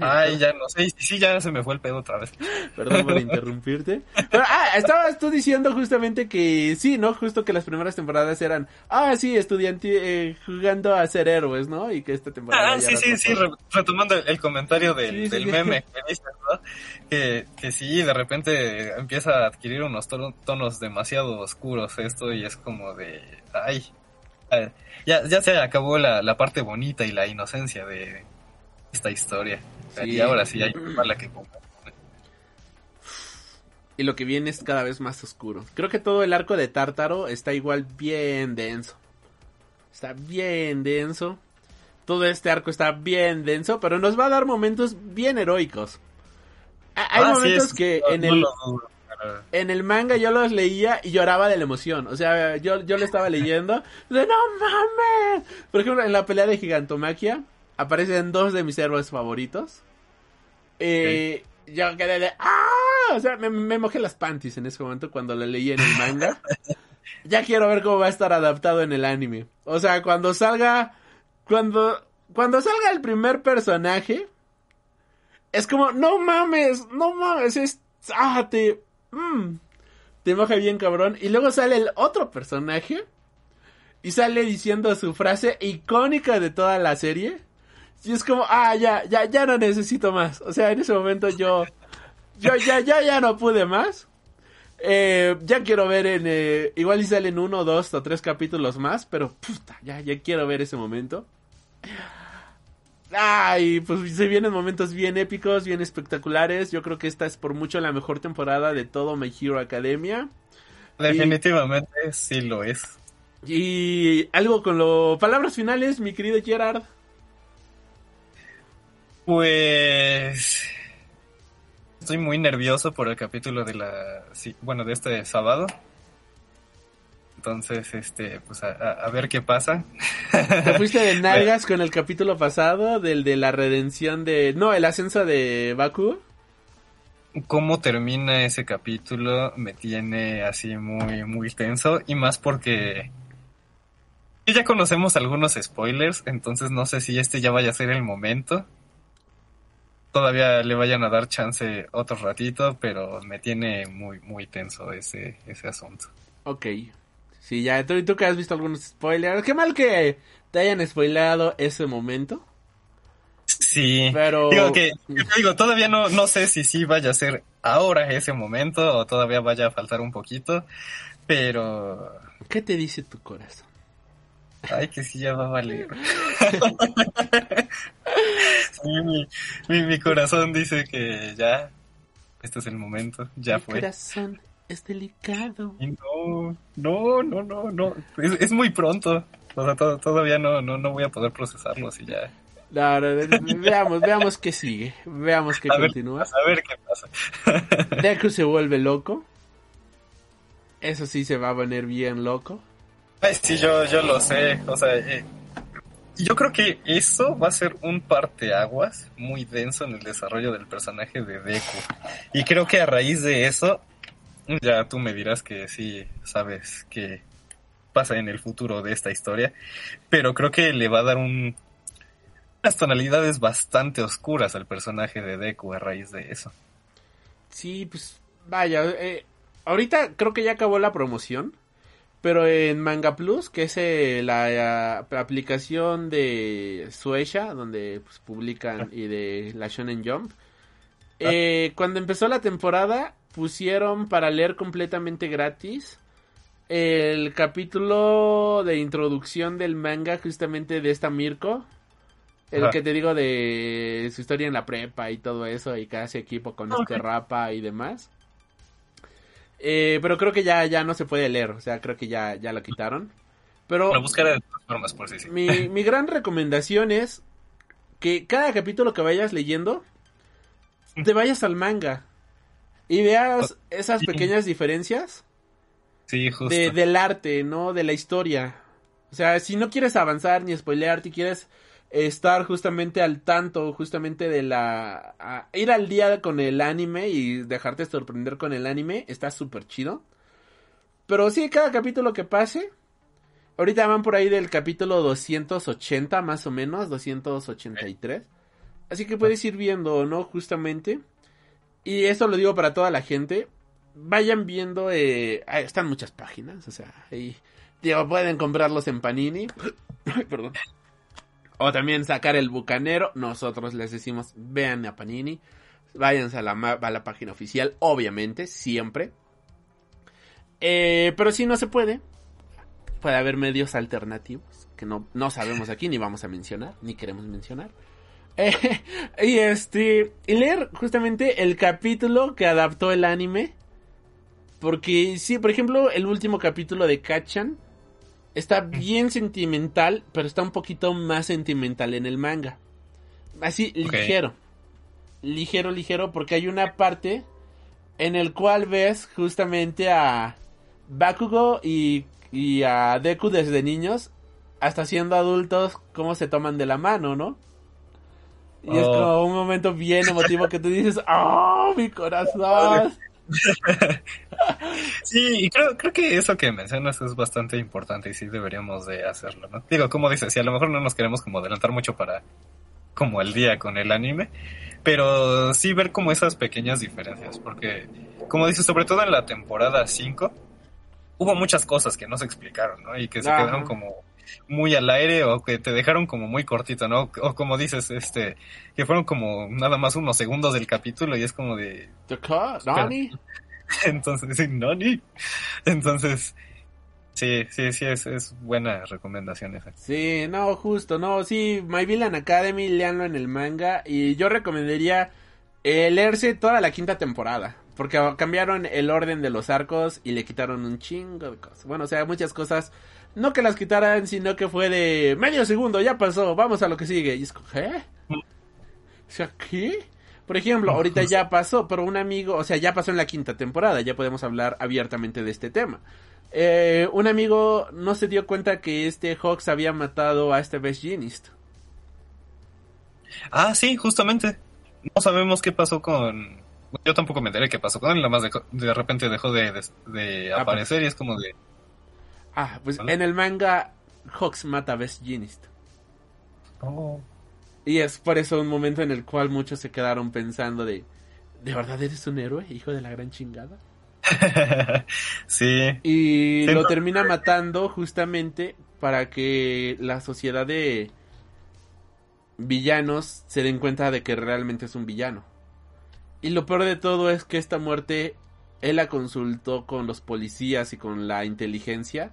Ay, ya no sé. Sí, ya se me fue el pedo otra vez. Perdón por interrumpirte. Pero, ah, estabas tú diciendo justamente que sí, ¿no? Justo que las primeras temporadas eran, ah, sí, estudianti eh, jugando a ser héroes, ¿no? Y que esta temporada. Ah, ya sí, sí, sí, re- retomando el, el comentario del, Sí, sí, del sí. meme que dices, ¿no? Que, que sí, de repente empieza a adquirir unos tono- tonos demasiado oscuros esto y es como de, ay, ya, ya se acabó la, la parte bonita y la inocencia de esta historia. Sí. Y ahora sí hay la que. Y lo que viene es cada vez más oscuro. Creo que todo el arco de Tártaro está igual bien denso. Está bien denso. Todo este arco está bien denso, pero nos va a dar momentos bien heroicos. Ha- Hay Ah, sí, momentos es- que no- en el, en el manga yo los leía y lloraba de la emoción. O sea, yo, yo lo estaba leyendo. De no mames. Por ejemplo, en la pelea de Gigantomaquia aparecen dos de mis héroes favoritos. Eh, Yo quedé de ¡Ah! O sea, me, me mojé las panties en ese momento cuando lo leí en el manga. ya quiero ver cómo va a estar adaptado en el anime. O sea, cuando salga. Cuando. Cuando salga el primer personaje. Es como, no mames, no mames, es. Ah, te. mm, te moja bien, cabrón. Y luego sale el otro personaje. Y sale diciendo su frase icónica de toda la serie. Y es como, ah, ya, ya, ya no necesito más. O sea, en ese momento yo. Yo ya, ya, ya no pude más. Eh, ya quiero ver en. eh, igual y salen uno, dos o tres capítulos más. Pero, puta, ya, ya quiero ver ese momento. Ay, pues se vienen momentos bien épicos, bien espectaculares. Yo creo que esta es por mucho la mejor temporada de todo My Hero Academia. Definitivamente sí lo es. Y algo con lo... Palabras finales, mi querido Gerard. Pues estoy muy nervioso por el capítulo de la sí, bueno de este sábado. Entonces, este, pues a, a- a ver qué pasa. Te fuiste de nalgas con el capítulo pasado, del de la redención de... No, el ascenso de Baku. Cómo termina ese capítulo me tiene así muy muy tenso y más porque ya conocemos algunos spoilers, entonces no sé si este ya vaya a ser el momento. Todavía le vayan a dar chance otro ratito, pero me tiene muy muy tenso ese ese asunto. Ok. Sí, ya, tú, tú que has visto algunos spoilers. Qué mal que te hayan spoileado ese momento. Sí, Pero... digo que digo, todavía no, no sé si sí vaya a ser ahora ese momento o todavía vaya a faltar un poquito, pero ¿Qué te dice tu corazón? Ay que sí ya va a valer. Sí, mi, mi, mi corazón dice que ya, este es el momento, ya Mi fue. corazón es delicado. Y no, no, no, no, no, es, es muy pronto. O sea, to- todavía no, no, no voy a poder procesarlo así ya. No, veamos, veamos qué sigue. Veamos qué A ver, continúa. a ver qué pasa. Deku se vuelve loco. Eso sí se va a poner bien loco. Ay, sí, yo, yo lo sé. O sea, eh, yo creo que eso va a ser un parteaguas muy denso en el desarrollo del personaje de Deku. Y creo que a raíz de eso, ya tú me dirás que sí sabes qué pasa en el futuro de esta historia. Pero creo que le va a dar un, unas tonalidades bastante oscuras al personaje de Deku a raíz de eso. Sí, pues vaya, eh, ahorita creo que ya acabó la promoción, pero en Manga Plus, que es eh, la, eh, aplicación de Suecia, donde pues, publican, y de la Shonen Jump, eh, cuando empezó la temporada pusieron para leer completamente gratis el capítulo de introducción del manga justamente de esta Mirko. El que te digo de su historia en la prepa y todo eso y que hace equipo con este Ok. rapa y demás. Eh, pero creo que ya, ya no se puede leer, o sea, creo que ya, ya lo quitaron. Pero Lo buscaré de todas formas, por si sí. mi, mi gran recomendación es que cada capítulo que vayas leyendo, te vayas al manga y veas esas pequeñas diferencias Sí, justo. de, del arte, ¿no? De la historia. O sea, si no quieres avanzar ni spoilearte quieres estar justamente al tanto, justamente de la... ir al día con el anime y dejarte sorprender con el anime, está súper chido. Pero sí, cada capítulo que pase... Ahorita van por ahí del capítulo 280 más o menos, 283. Así que puedes ir viendo, ¿no? Justamente. Y eso lo digo para toda la gente. Vayan viendo, eh, están muchas páginas, o sea, ahí, digo, pueden comprarlos en Panini. Ay, perdón. O también sacar el bucanero. Nosotros les decimos, vean a Panini. Váyanse a la, a la página oficial, obviamente, siempre. Eh, pero si no se puede, puede haber medios alternativos que no, no sabemos aquí, ni vamos a mencionar, ni queremos mencionar. Eh, y este, y leer justamente el capítulo que adaptó el anime. Porque sí, por ejemplo, el último capítulo de Kachan está bien sentimental, pero está un poquito más sentimental en el manga. Así, ligero. Ligero, ligero, porque hay una parte en el cual ves justamente a Bakugo y, y a Deku desde niños hasta siendo adultos cómo se toman de la mano, ¿no? Y es Oh. como un momento bien emotivo que tú dices, ¡Oh, mi corazón! Sí, y creo, creo que eso que mencionas es bastante importante y sí deberíamos de hacerlo, ¿no? Digo, como dices, si a lo mejor no nos queremos como adelantar mucho para como el día con el anime, pero sí ver como esas pequeñas diferencias, porque como dices, sobre todo en la temporada 5, hubo muchas cosas que no se explicaron, ¿no? Y que se Ajá. quedaron como muy al aire o que te dejaron como muy cortito, ¿no? O como dices, este, que fueron como nada más unos segundos del capítulo y es como de. ¿Nani? entonces, sí, Nani. Entonces, sí, sí, sí, es, es buena recomendación esa. Sí, no, justo, no, sí, My Villain Academy, leanlo en el manga y yo recomendaría eh, leerse toda la quinta temporada, porque cambiaron el orden de los arcos y le quitaron un chingo de cosas. Bueno, o sea, muchas cosas, no que las quitaran, sino que fue de medio segundo, ya pasó, vamos a lo que sigue. Y es como, ¿eh? O sea, ¿qué? Por ejemplo, ahorita ya pasó, pero un amigo, o sea, ya pasó en la quinta temporada, ya podemos hablar abiertamente de este tema. Eh, un amigo no se dio cuenta que este Hawks había matado a este Best Genist. Ah, sí, justamente. No sabemos qué pasó con... Yo tampoco me enteré qué pasó con él, nada más de repente dejó de, de- de aparecer y es como de... Ah, pues ¿Vale? en el manga Hawks mata a Best Genist. Oh. Y es por eso un momento en el cual muchos se quedaron pensando de... ¿De verdad eres un héroe, hijo de la gran chingada? sí, Y Sí, lo no. termina matando justamente para que la sociedad de villanos se den cuenta de que realmente es un villano. Y lo peor de todo es que esta muerte él la consultó con los policías y con la inteligencia.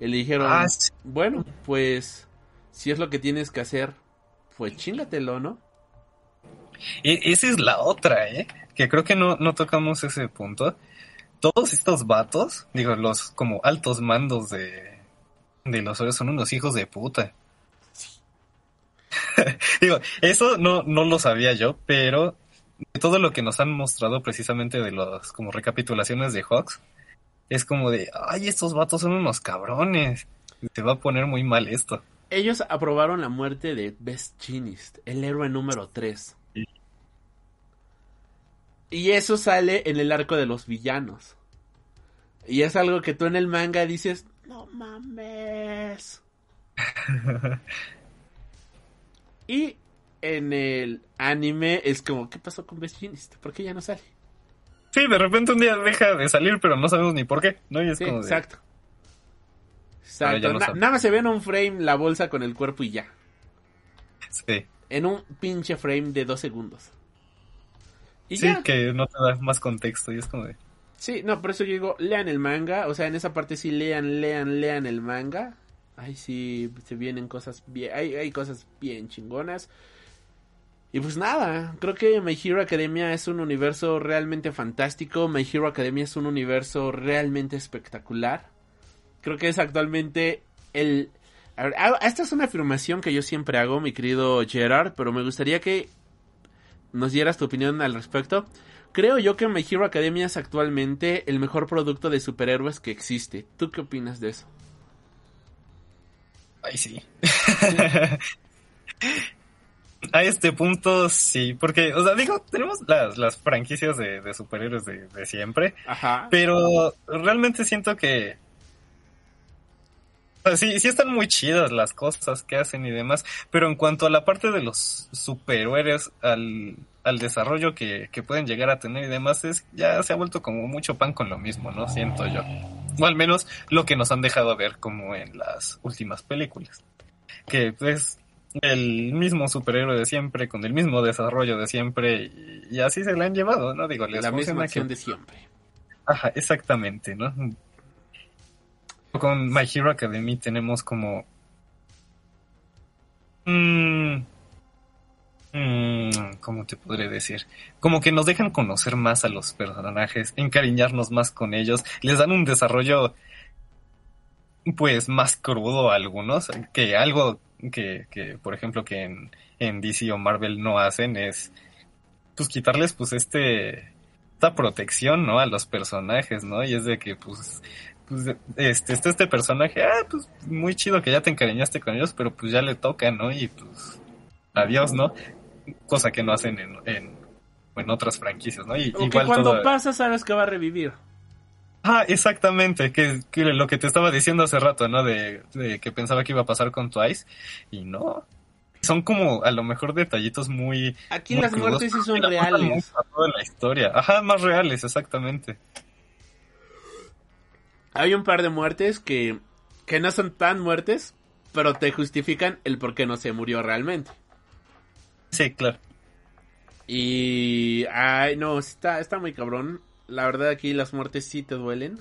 Y le dijeron, Ah, sí. bueno, pues si es lo que tienes que hacer, pues chingatelo, ¿no? E- esa es la otra, ¿eh? Que creo que no, no tocamos ese punto. Todos estos vatos, digo, los como altos mandos de, de los son unos hijos de puta. digo, eso no, no lo sabía yo, pero de todo lo que nos han mostrado precisamente de los como recapitulaciones de Hawks, es como de, ay, estos vatos son unos cabrones. Se va a poner muy mal esto. Ellos aprobaron la muerte de Best Chinist, el héroe número 3. Sí. Y eso sale en el arco de los villanos. Y es algo que tú en el manga dices, no mames. y en el anime es como, ¿qué pasó con Best Chinist? ¿Por qué ya no sale? Sí, de repente un día deja de salir, pero no sabemos ni por qué, ¿no? Y es Sí, como de, exacto. Exacto. no Na- sabe. nada más se ve en un frame la bolsa con el cuerpo y ya. sí. En un pinche frame de dos segundos. Y Sí, ya. que no te da más contexto y es como de... Sí, no, por eso yo digo, lean el manga, o sea, en esa parte sí lean, lean, lean el manga. Ahí sí se vienen cosas bien, hay, hay cosas bien chingonas. Y pues nada, creo que My Hero Academia es un universo realmente fantástico, My Hero Academia es un universo realmente espectacular. Creo que es actualmente el... A ver, ah, esta es una afirmación que yo siempre hago, mi querido Gerard, pero me gustaría que nos dieras tu opinión al respecto. Creo yo que My Hero Academia es actualmente el mejor producto de superhéroes que existe. ¿Tú qué opinas de eso? Ay, sí. A este punto sí, porque, o sea, digo, tenemos las, las franquicias de, de superhéroes de, de siempre, Ajá. pero realmente siento que... o sea, sí, sí están muy chidas las cosas que hacen y demás, pero en cuanto a la parte de los superhéroes, al, al desarrollo que, que pueden llegar a tener y demás, es ya se ha vuelto como mucho pan con lo mismo, ¿no? Siento yo. O al menos lo que nos han dejado ver como en las últimas películas. Que pues el mismo superhéroe de siempre, con el mismo desarrollo de siempre, y, y así se le han llevado, ¿no? Digo, les La misma acción que- de siempre. Ajá, exactamente, ¿no? Con My Hero Academy tenemos como... Mm, mm, ¿Cómo te podré decir? Como que nos dejan conocer más a los personajes, encariñarnos más con ellos, les dan un desarrollo pues más crudo a algunos, que algo que, que por ejemplo, que en, en DC o Marvel no hacen es pues quitarles pues este esta protección, ¿no? A los personajes, ¿no? Y es de que, pues, pues este, este, este personaje, ah, pues, muy chido que ya te encariñaste con ellos, pero pues ya le toca, ¿no? Y pues, adiós, ¿no? Cosa que no hacen en, en, en otras franquicias, ¿no? Y, O que cuando todo- pasa sabes que va a revivir. Ah, exactamente, que, que lo que te estaba diciendo hace rato, ¿no? De, de que pensaba que iba a pasar con Twice, y no. Son como, a lo mejor, detallitos muy... Aquí muy las crudos, muertes sí son reales. toda la historia. Ajá, más reales, exactamente. Hay un par de muertes que, que no son tan muertes, pero te justifican el por qué no se murió realmente. Sí, claro. Y... Ay, no, está, está muy cabrón. La verdad aquí las muertes sí te duelen.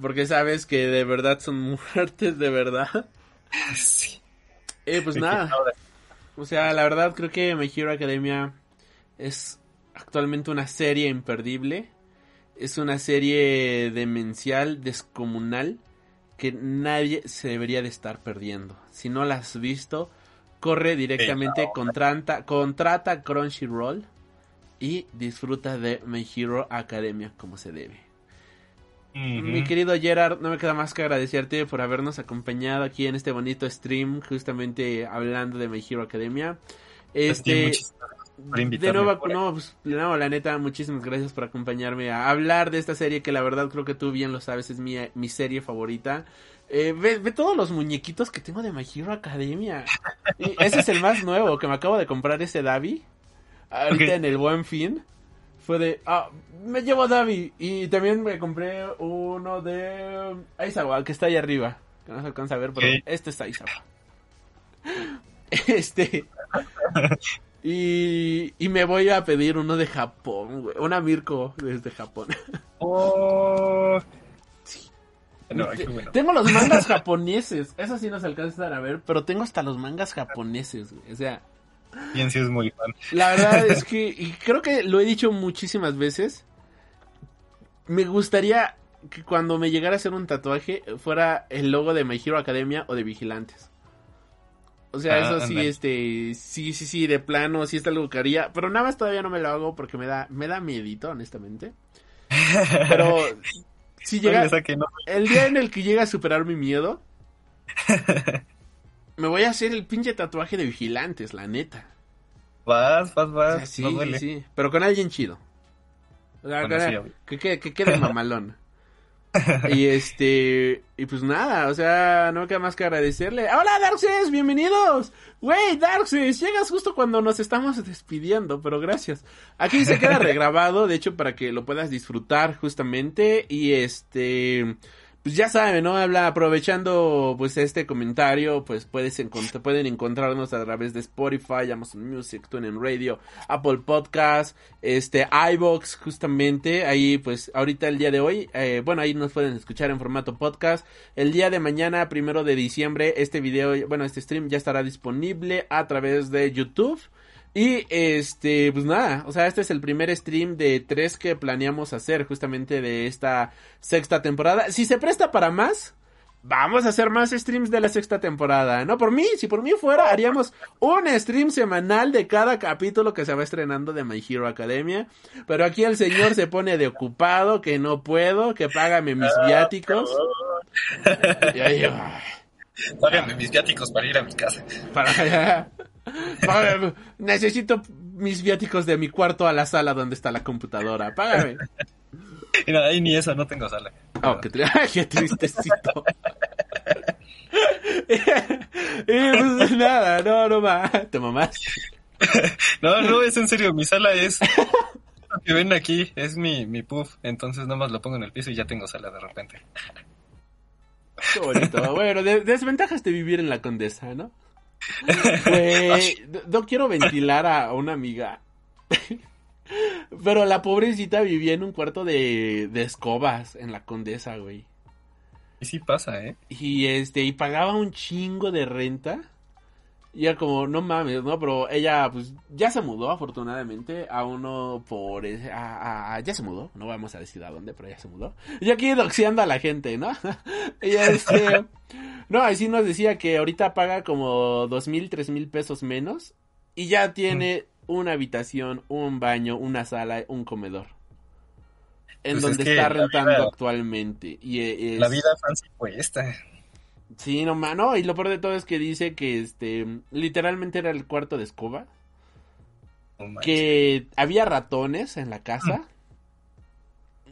Porque sabes que de verdad son muertes de verdad. Sí. Eh, pues nada. O sea, la verdad creo que My Hero Academia es actualmente una serie imperdible. Es una serie demencial, descomunal, que nadie se debería de estar perdiendo. Si no la has visto, corre directamente, contrata, contrata Crunchyroll y disfruta de My Hero Academia como se debe. Mi querido Gerard, no me queda más que agradecerte por habernos acompañado aquí en este bonito stream, justamente hablando de My Hero Academia. Ti, Este, de nuevo, no, pues, no, la neta, muchísimas gracias por acompañarme a hablar de esta serie que la verdad creo que tú bien lo sabes, es mi, mi serie favorita. Eh, ve, ve todos los muñequitos que tengo de My Hero Academia. Ese es el más nuevo, que me acabo de comprar ese Davi. Ahorita en el Buen Fin. Fue de, ah, me llevo a Davi. Y también me compré uno de Aizawa, que está ahí arriba. Que no se alcanza a ver, pero este está Aizawa. Este. Y, y me voy a pedir uno de Japón, güey. Una Mirko desde Japón. Oh. No, bueno. Tengo los mangas japoneses. Eso sí nos alcanzan a ver, pero tengo hasta los mangas japoneses, güey. O sea, Bien, sí es muy fan. la verdad es que, y creo que lo he dicho muchísimas veces, me gustaría que cuando me llegara a hacer un tatuaje fuera el logo de My Hero Academia o de Vigilantes. O sea, Ah, eso sí, este, sí, sí, sí, de plano, sí está algo que haría, pero nada más todavía no me lo hago porque me da, me da miedito, honestamente. Pero si llega, no- el día en el que llegue a superar mi miedo, me voy a hacer el pinche tatuaje de vigilantes, la neta. Vas, vas, O vas. sea, sí, no sí, pero con alguien chido. O sea, Bueno, que, sí, que, que quede mamalón. y este, y pues nada, o sea, no me queda más que agradecerle. Hola Darkseid, bienvenidos. Güey, Darkseid, llegas justo cuando nos estamos despidiendo, pero gracias. Aquí se queda regrabado, de hecho, para que lo puedas disfrutar justamente. Y este, pues ya saben, ¿no? Habla, aprovechando pues este comentario, pues puedes encontrar, pueden encontrarnos a través de Spotify, Amazon Music, TuneIn Radio, Apple Podcast, este, iBox, justamente, ahí pues ahorita el día de hoy, eh, bueno, ahí nos pueden escuchar en formato podcast. El día de mañana, primero de diciembre, este video, bueno, este stream ya estará disponible a través de YouTube. Y este, pues nada, o sea, este es el primer stream de tres que planeamos hacer justamente de esta sexta temporada. Si se presta para más, vamos a hacer más streams de la sexta temporada, ¿no? Por mí, si por mí fuera, haríamos un stream semanal de cada capítulo que se va estrenando de My Hero Academia. Pero aquí el señor se pone de ocupado, que no puedo, que págame mis viáticos. Y ahí, Págame mis viáticos para ir a mi casa. Para allá. Págame. Necesito mis viáticos de mi cuarto a la sala donde está la computadora. Págame. Mira, ahí ni eso, no tengo sala. Oh, qué, qué tristecito. y pues nada, no, no más. Te mamás. No, no, es en serio, mi sala es... Lo que ven aquí es mi, mi puff, entonces nomás lo pongo en el piso y ya tengo sala de repente. Qué bonito. Bueno, de- desventajas de vivir en la condesa, ¿no? Güey, no- no quiero ventilar a una amiga. Pero la pobrecita vivía en un cuarto de, de escobas en la condesa, güey. Y sí pasa, ¿eh? Y este, y pagaba un chingo de renta. Y era como, no mames, ¿no? Pero ella, pues, ya se mudó, afortunadamente, a uno por... ese- A, a- ya se mudó, no vamos a decir a dónde, pero ya se mudó. Y aquí doxeando a la gente, ¿no? y este... No, así nos decía que ahorita paga como dos mil, tres mil pesos menos. Y ya tiene una habitación, un baño, una sala, un comedor. En Pues es donde que está rentando vida- actualmente. Y eh, es- La vida fancy cuesta. Sí, no, ma- no, y lo peor de todo es que dice que este literalmente era el cuarto de escoba, No que había ratones en la casa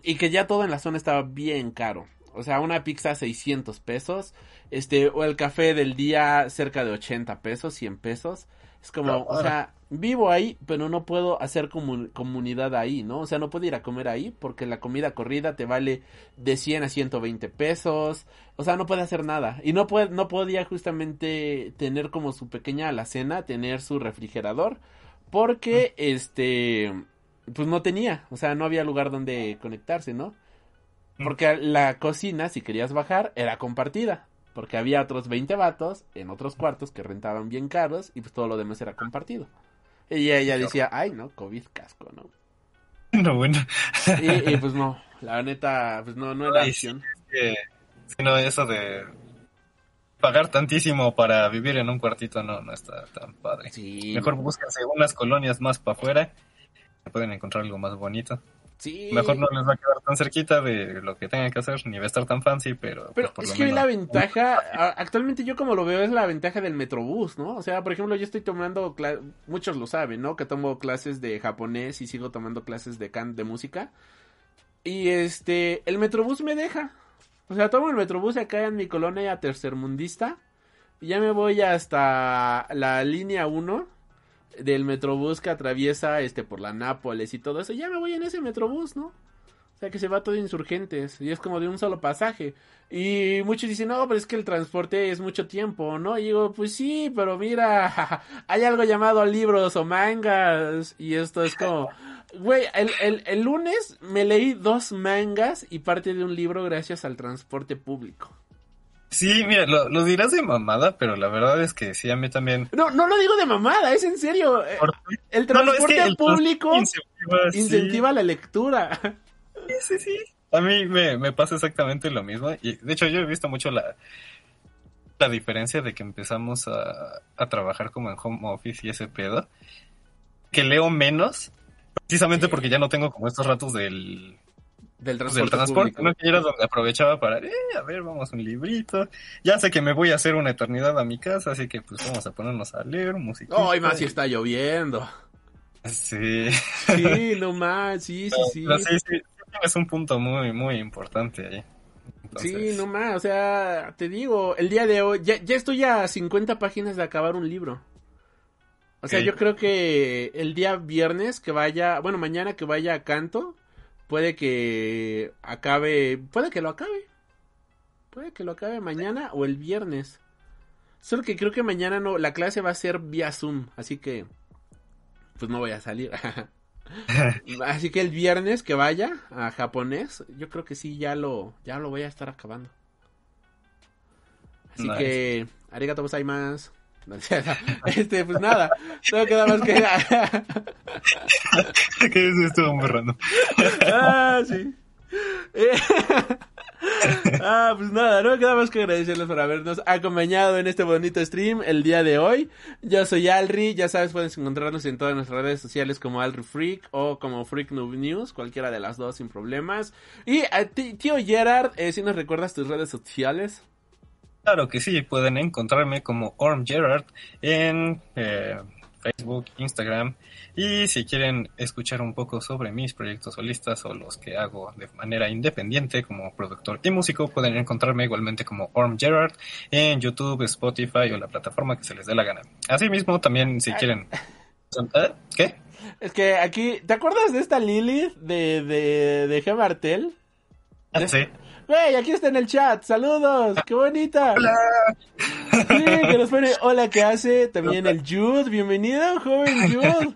y que ya todo en la zona estaba bien caro. O sea, una pizza 600 pesos, este o el café del día cerca de 80 pesos, 100 pesos. Es como, o sea, vivo ahí, pero no puedo hacer comu- comunidad ahí, ¿no? O sea, no puedo ir a comer ahí porque la comida corrida te vale de 100 a 120 pesos. O sea, no puede hacer nada. Y no, puede, no podía justamente tener como su pequeña alacena, tener su refrigerador. Porque, este, pues no tenía. O sea, no había lugar donde conectarse, ¿no? Porque la cocina, si querías bajar, era compartida. Porque había otros 20 vatos en otros cuartos que rentaban bien caros y pues todo lo demás era compartido. Y ella decía, ay, no, COVID casco, ¿no? No, bueno. Y, y, pues no, la neta, pues no, no era Ay, sí. opción. que, sino eso de pagar tantísimo para vivir en un cuartito no, no está tan padre. Sí, Mejor búsquense unas colonias más para afuera, pueden encontrar algo más bonito. Sí. Mejor no les va a quedar tan cerquita de lo que tengan que hacer, ni va a estar tan fancy, pero... Pero pues, por es que hoy menos- la ventaja, actualmente yo como lo veo, es la ventaja del Metrobús, ¿no? O sea, por ejemplo, yo estoy tomando, muchos lo saben, ¿no? Que tomo clases de japonés y sigo tomando clases de can de música. Y este, el Metrobús me deja. O sea, tomo el Metrobús acá en mi colonia tercermundista. Y ya me voy hasta la línea 1 del Metrobús que atraviesa este por la Nápoles y todo eso. Ya me voy en ese Metrobús, ¿no? O sea, que se va todo insurgentes y es como de un solo pasaje. Y muchos dicen, no, pero es que el transporte es mucho tiempo, ¿no? Y digo, pues sí, pero mira, hay algo llamado libros o mangas. Y esto es como, güey, el, el, el lunes me leí dos mangas y parte de un libro gracias al transporte público. Sí, mira, lo, lo dirás de mamada, pero la verdad es que sí, a mí también... No, no lo digo de mamada, es en serio. Eh, El No, no, es transporte que el público incentiva, sí. la lectura. Sí, sí, sí. A mí me, me pasa exactamente lo mismo. Y de hecho, yo he visto mucho la, la diferencia de que empezamos a, a trabajar como en home office y ese pedo. Que leo menos, precisamente porque ya no tengo como estos ratos del, Del pues, transporte, del transporte, público. ¿no? Que era donde aprovechaba para, eh, a ver, vamos un librito. Ya sé que me voy a hacer una eternidad a mi casa, así que pues vamos a ponernos a leer música. Ay, más si está lloviendo. Sí. Sí, no más, sí, sí, sí. Pero sí, sí, sí tienes un punto muy, muy importante ahí. Sí, no más, o sea, te digo, el día de hoy, ya, ya estoy a 50 páginas de acabar un libro. O sea, yo creo que el día viernes que vaya, bueno, mañana que vaya a canto, puede que acabe, puede que lo acabe. Puede que lo acabe mañana o el viernes. Solo que creo que mañana no, la clase va a ser vía Zoom, así que pues no voy a salir. así que el viernes que vaya a japonés, yo creo que sí ya lo ya lo voy a estar acabando. Así Nice. que arigato gozaimasu. Este, pues nada, no queda más que que eso estuvo muy random. ah, sí. Ah, pues nada, no me queda más que agradecerles por habernos acompañado en este bonito stream el día de hoy. Yo soy Alri, ya sabes, puedes encontrarnos en todas nuestras redes sociales como Alri Freak o como Freak Noob News, cualquiera de las dos sin problemas. Y a ti, tío Gerard, eh, si nos recuerdas tus redes sociales. Claro que sí, pueden encontrarme como Orm Gerard en eh, Facebook, Instagram. Y si quieren escuchar un poco sobre mis proyectos solistas o los que hago de manera independiente como productor y músico, pueden encontrarme igualmente como Orm Gerard en YouTube, Spotify o la plataforma que se les dé la gana. Asimismo, también si quieren... ¿Eh? ¿Qué? Es que aquí, ¿te acuerdas de esta Lilith de, de, de G. Martel? Sí. Güey, aquí está en el chat. Saludos. Qué bonita. Hola. Sí, que nos pone hola, ¿qué hace? También el Jude. Bienvenido, joven Jude.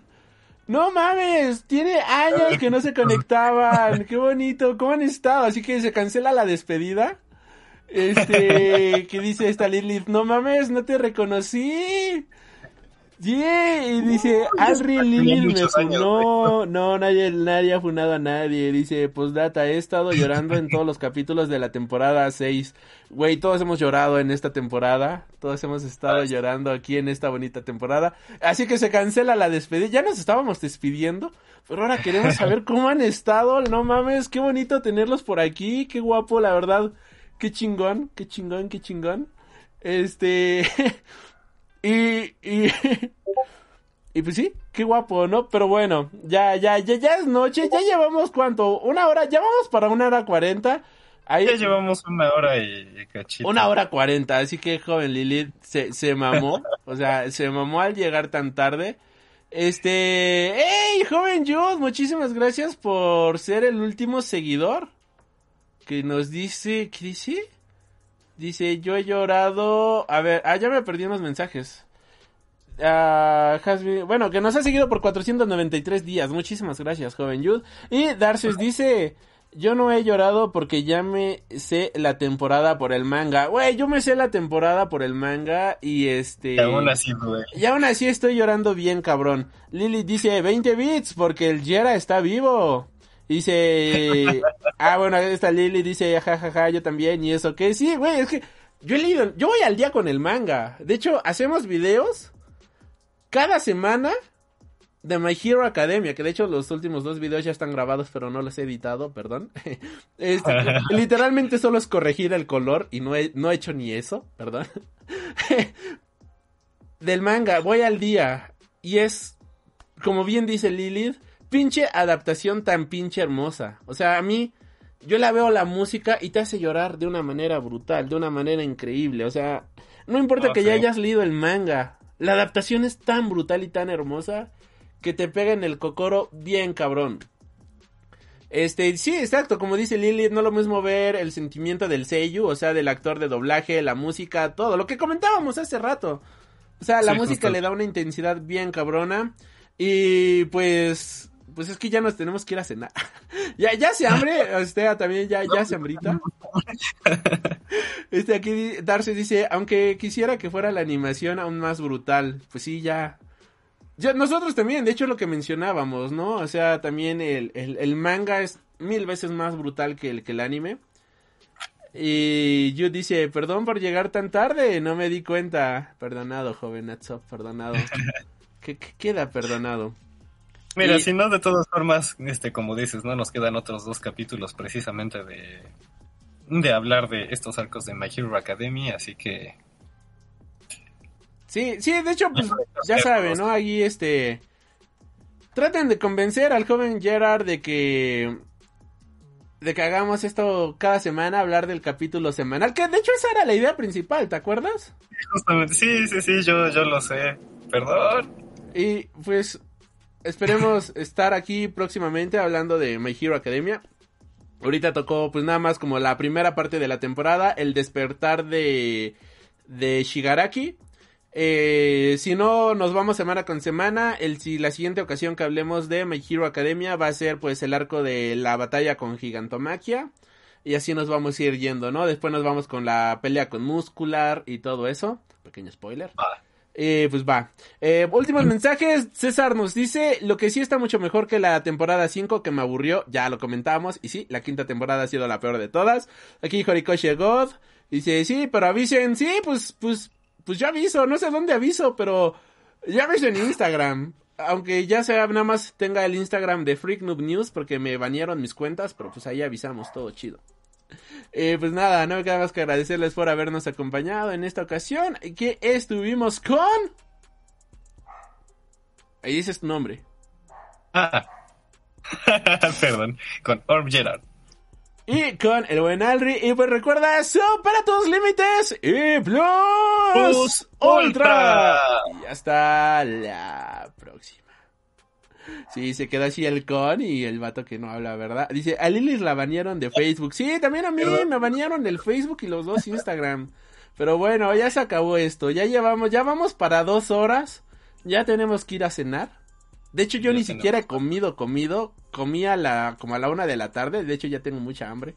No mames, tiene años que no se conectaban. Qué bonito. ¿Cómo han estado? Así que se cancela la despedida. Este, que dice esta Lilith, no mames, no te reconocí. Yeah, y dice, Alri Lilith me funó. No, nadie, nadie ha funado a nadie. Dice, postdata, he estado llorando en todos los capítulos de la temporada 6. Güey, todos hemos llorado en esta temporada. Todos hemos estado llorando aquí en esta bonita temporada. Así que se cancela la despedida. Ya nos estábamos despidiendo. Pero ahora queremos saber cómo han estado. No mames, qué bonito tenerlos por aquí. Qué guapo, la verdad. Qué chingón, qué chingón, qué chingón. Este... Y, y, y pues sí, qué guapo, ¿no? Pero bueno, ya, ya, ya, ya es noche, ya llevamos cuánto, una hora, ya vamos para una hora cuarenta. Ahí, Ya llevamos una hora y cachito. una hora cuarenta, así que joven Lilith se, se mamó, o sea, se mamó al llegar tan tarde. Este, hey, joven Jude, muchísimas gracias por ser el último seguidor que nos dice, ¿qué dice? Dice, yo he llorado. A ver, ah, ya me perdí unos mensajes. Ah, has been- bueno, que nos ha seguido por 493 días. Muchísimas gracias, joven Jude. Y Darces dice, yo no he llorado porque ya me sé la temporada por el manga. Güey, yo me sé la temporada por el manga y este... Y aún así, güey. Y aún así estoy llorando bien, cabrón. Lily dice 20 bits porque el Jera está vivo. Dice, ah, bueno, esta Lily dice, jajaja, yo también, y eso, que sí, güey, es que yo he leído, yo voy al día con el manga. De hecho, hacemos videos cada semana de My Hero Academia, que de hecho los últimos dos videos ya están grabados, pero no los he editado, perdón. Este, literalmente solo es corregir el color y no he, no he hecho ni eso, perdón. Del manga, voy al día y es, como bien dice Lilith, pinche adaptación tan pinche hermosa. O sea, a mí, yo la veo la música y te hace llorar de una manera brutal, de una manera increíble. O sea, no importa que ya hayas leído el manga, la adaptación es tan brutal y tan hermosa que te pega en el cocoro bien cabrón. Este, sí, exacto, como dice Lilith, no lo mismo ver el sentimiento del seiyu, o sea, del actor de doblaje, la música, todo, lo que comentábamos hace rato. O sea, la Sí, música justo. le da una intensidad bien cabrona. Y pues, pues es que ya nos tenemos que ir a cenar. ya, ya se hambre, usted también ya, ya se hambrita. Este aquí Darcy dice, aunque quisiera que fuera la animación aún más brutal, pues sí, ya. Ya, nosotros también, de hecho lo que mencionábamos, ¿no? O sea, también el, el, el manga es mil veces más brutal que el, que el anime. Y yo dice, perdón por llegar tan tarde, no me di cuenta. Perdonado, joven Natsop, perdonado. ¿Qué, qué queda perdonado? Mira, Y- si no, de todas formas, este, como dices, no nos quedan otros dos capítulos precisamente de, de hablar de estos arcos de My Hero Academy, así que Sí, sí, de hecho, pues, ya saben, ¿no? Ahí, este... Traten de convencer al joven Gerard de que... De que hagamos esto cada semana, hablar del capítulo semanal. Que de hecho esa era la idea principal, ¿te acuerdas? justamente, sí, sí, sí, yo, yo lo sé, perdón. Y pues esperemos estar aquí próximamente hablando de My Hero Academia. Ahorita tocó pues nada más como la primera parte de la temporada, el despertar de, de Shigaraki. Eh, si no, nos vamos semana con semana. El, si la siguiente ocasión que hablemos de My Hero Academia va a ser pues el arco de la batalla con Gigantomaquia. Y así nos vamos a ir yendo, ¿no? Después nos vamos con la pelea con Muscular y todo eso. Pequeño spoiler. Eh, pues va. Eh, últimos mensajes. César nos dice, lo que sí está mucho mejor que la temporada 5 que me aburrió, ya lo comentamos. Y sí, la quinta temporada ha sido la peor de todas. Aquí Horikoshi God dice, sí, pero avisen, sí, pues, pues, pues yo aviso, no sé dónde aviso, pero ya aviso en Instagram. Aunque ya sea nada más tenga el Instagram de Freak Noob News porque me banearon mis cuentas, pero pues ahí avisamos, todo chido. Eh, pues nada, no me queda más que agradecerles por habernos acompañado en esta ocasión. Que estuvimos con. Ahí dice tu nombre. Ah. Perdón, con Orb Gerard. Y con el buen Alri. Y pues recuerda, para tus límites y Plus, Ultra. Y hasta la próxima. Sí, se queda así el con y el vato que no habla, ¿verdad? Dice, a Lilis la banearon de Facebook. Sí, también a mí me banearon del Facebook y los dos Instagram. Pero bueno, ya se acabó esto. Ya llevamos, ya vamos para dos horas. Ya tenemos que ir a cenar. De hecho, yo ni siquiera he comido, comido. Comí a la, como a la una de la tarde. De hecho, ya tengo mucha hambre.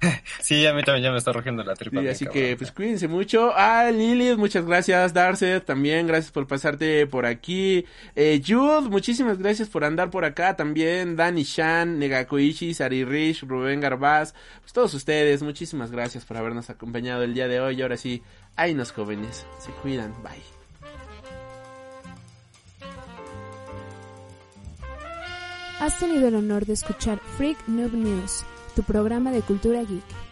Sí, a mí también ya me está rugiendo la tripa. Sí, así que pues cuídense mucho. Ah, Lilith, muchas gracias. Darce, también gracias por pasarte por aquí. Eh, Jude, muchísimas gracias por andar por acá también. Dani Shan, Negakoichi, Sari Rich, Rubén Garbaz. Pues todos ustedes, muchísimas gracias por habernos acompañado el día de hoy. Y ahora sí, ahí nos jóvenes. Se cuidan. Bye. Has tenido el honor de escuchar Freak Noob News tu programa de cultura geek.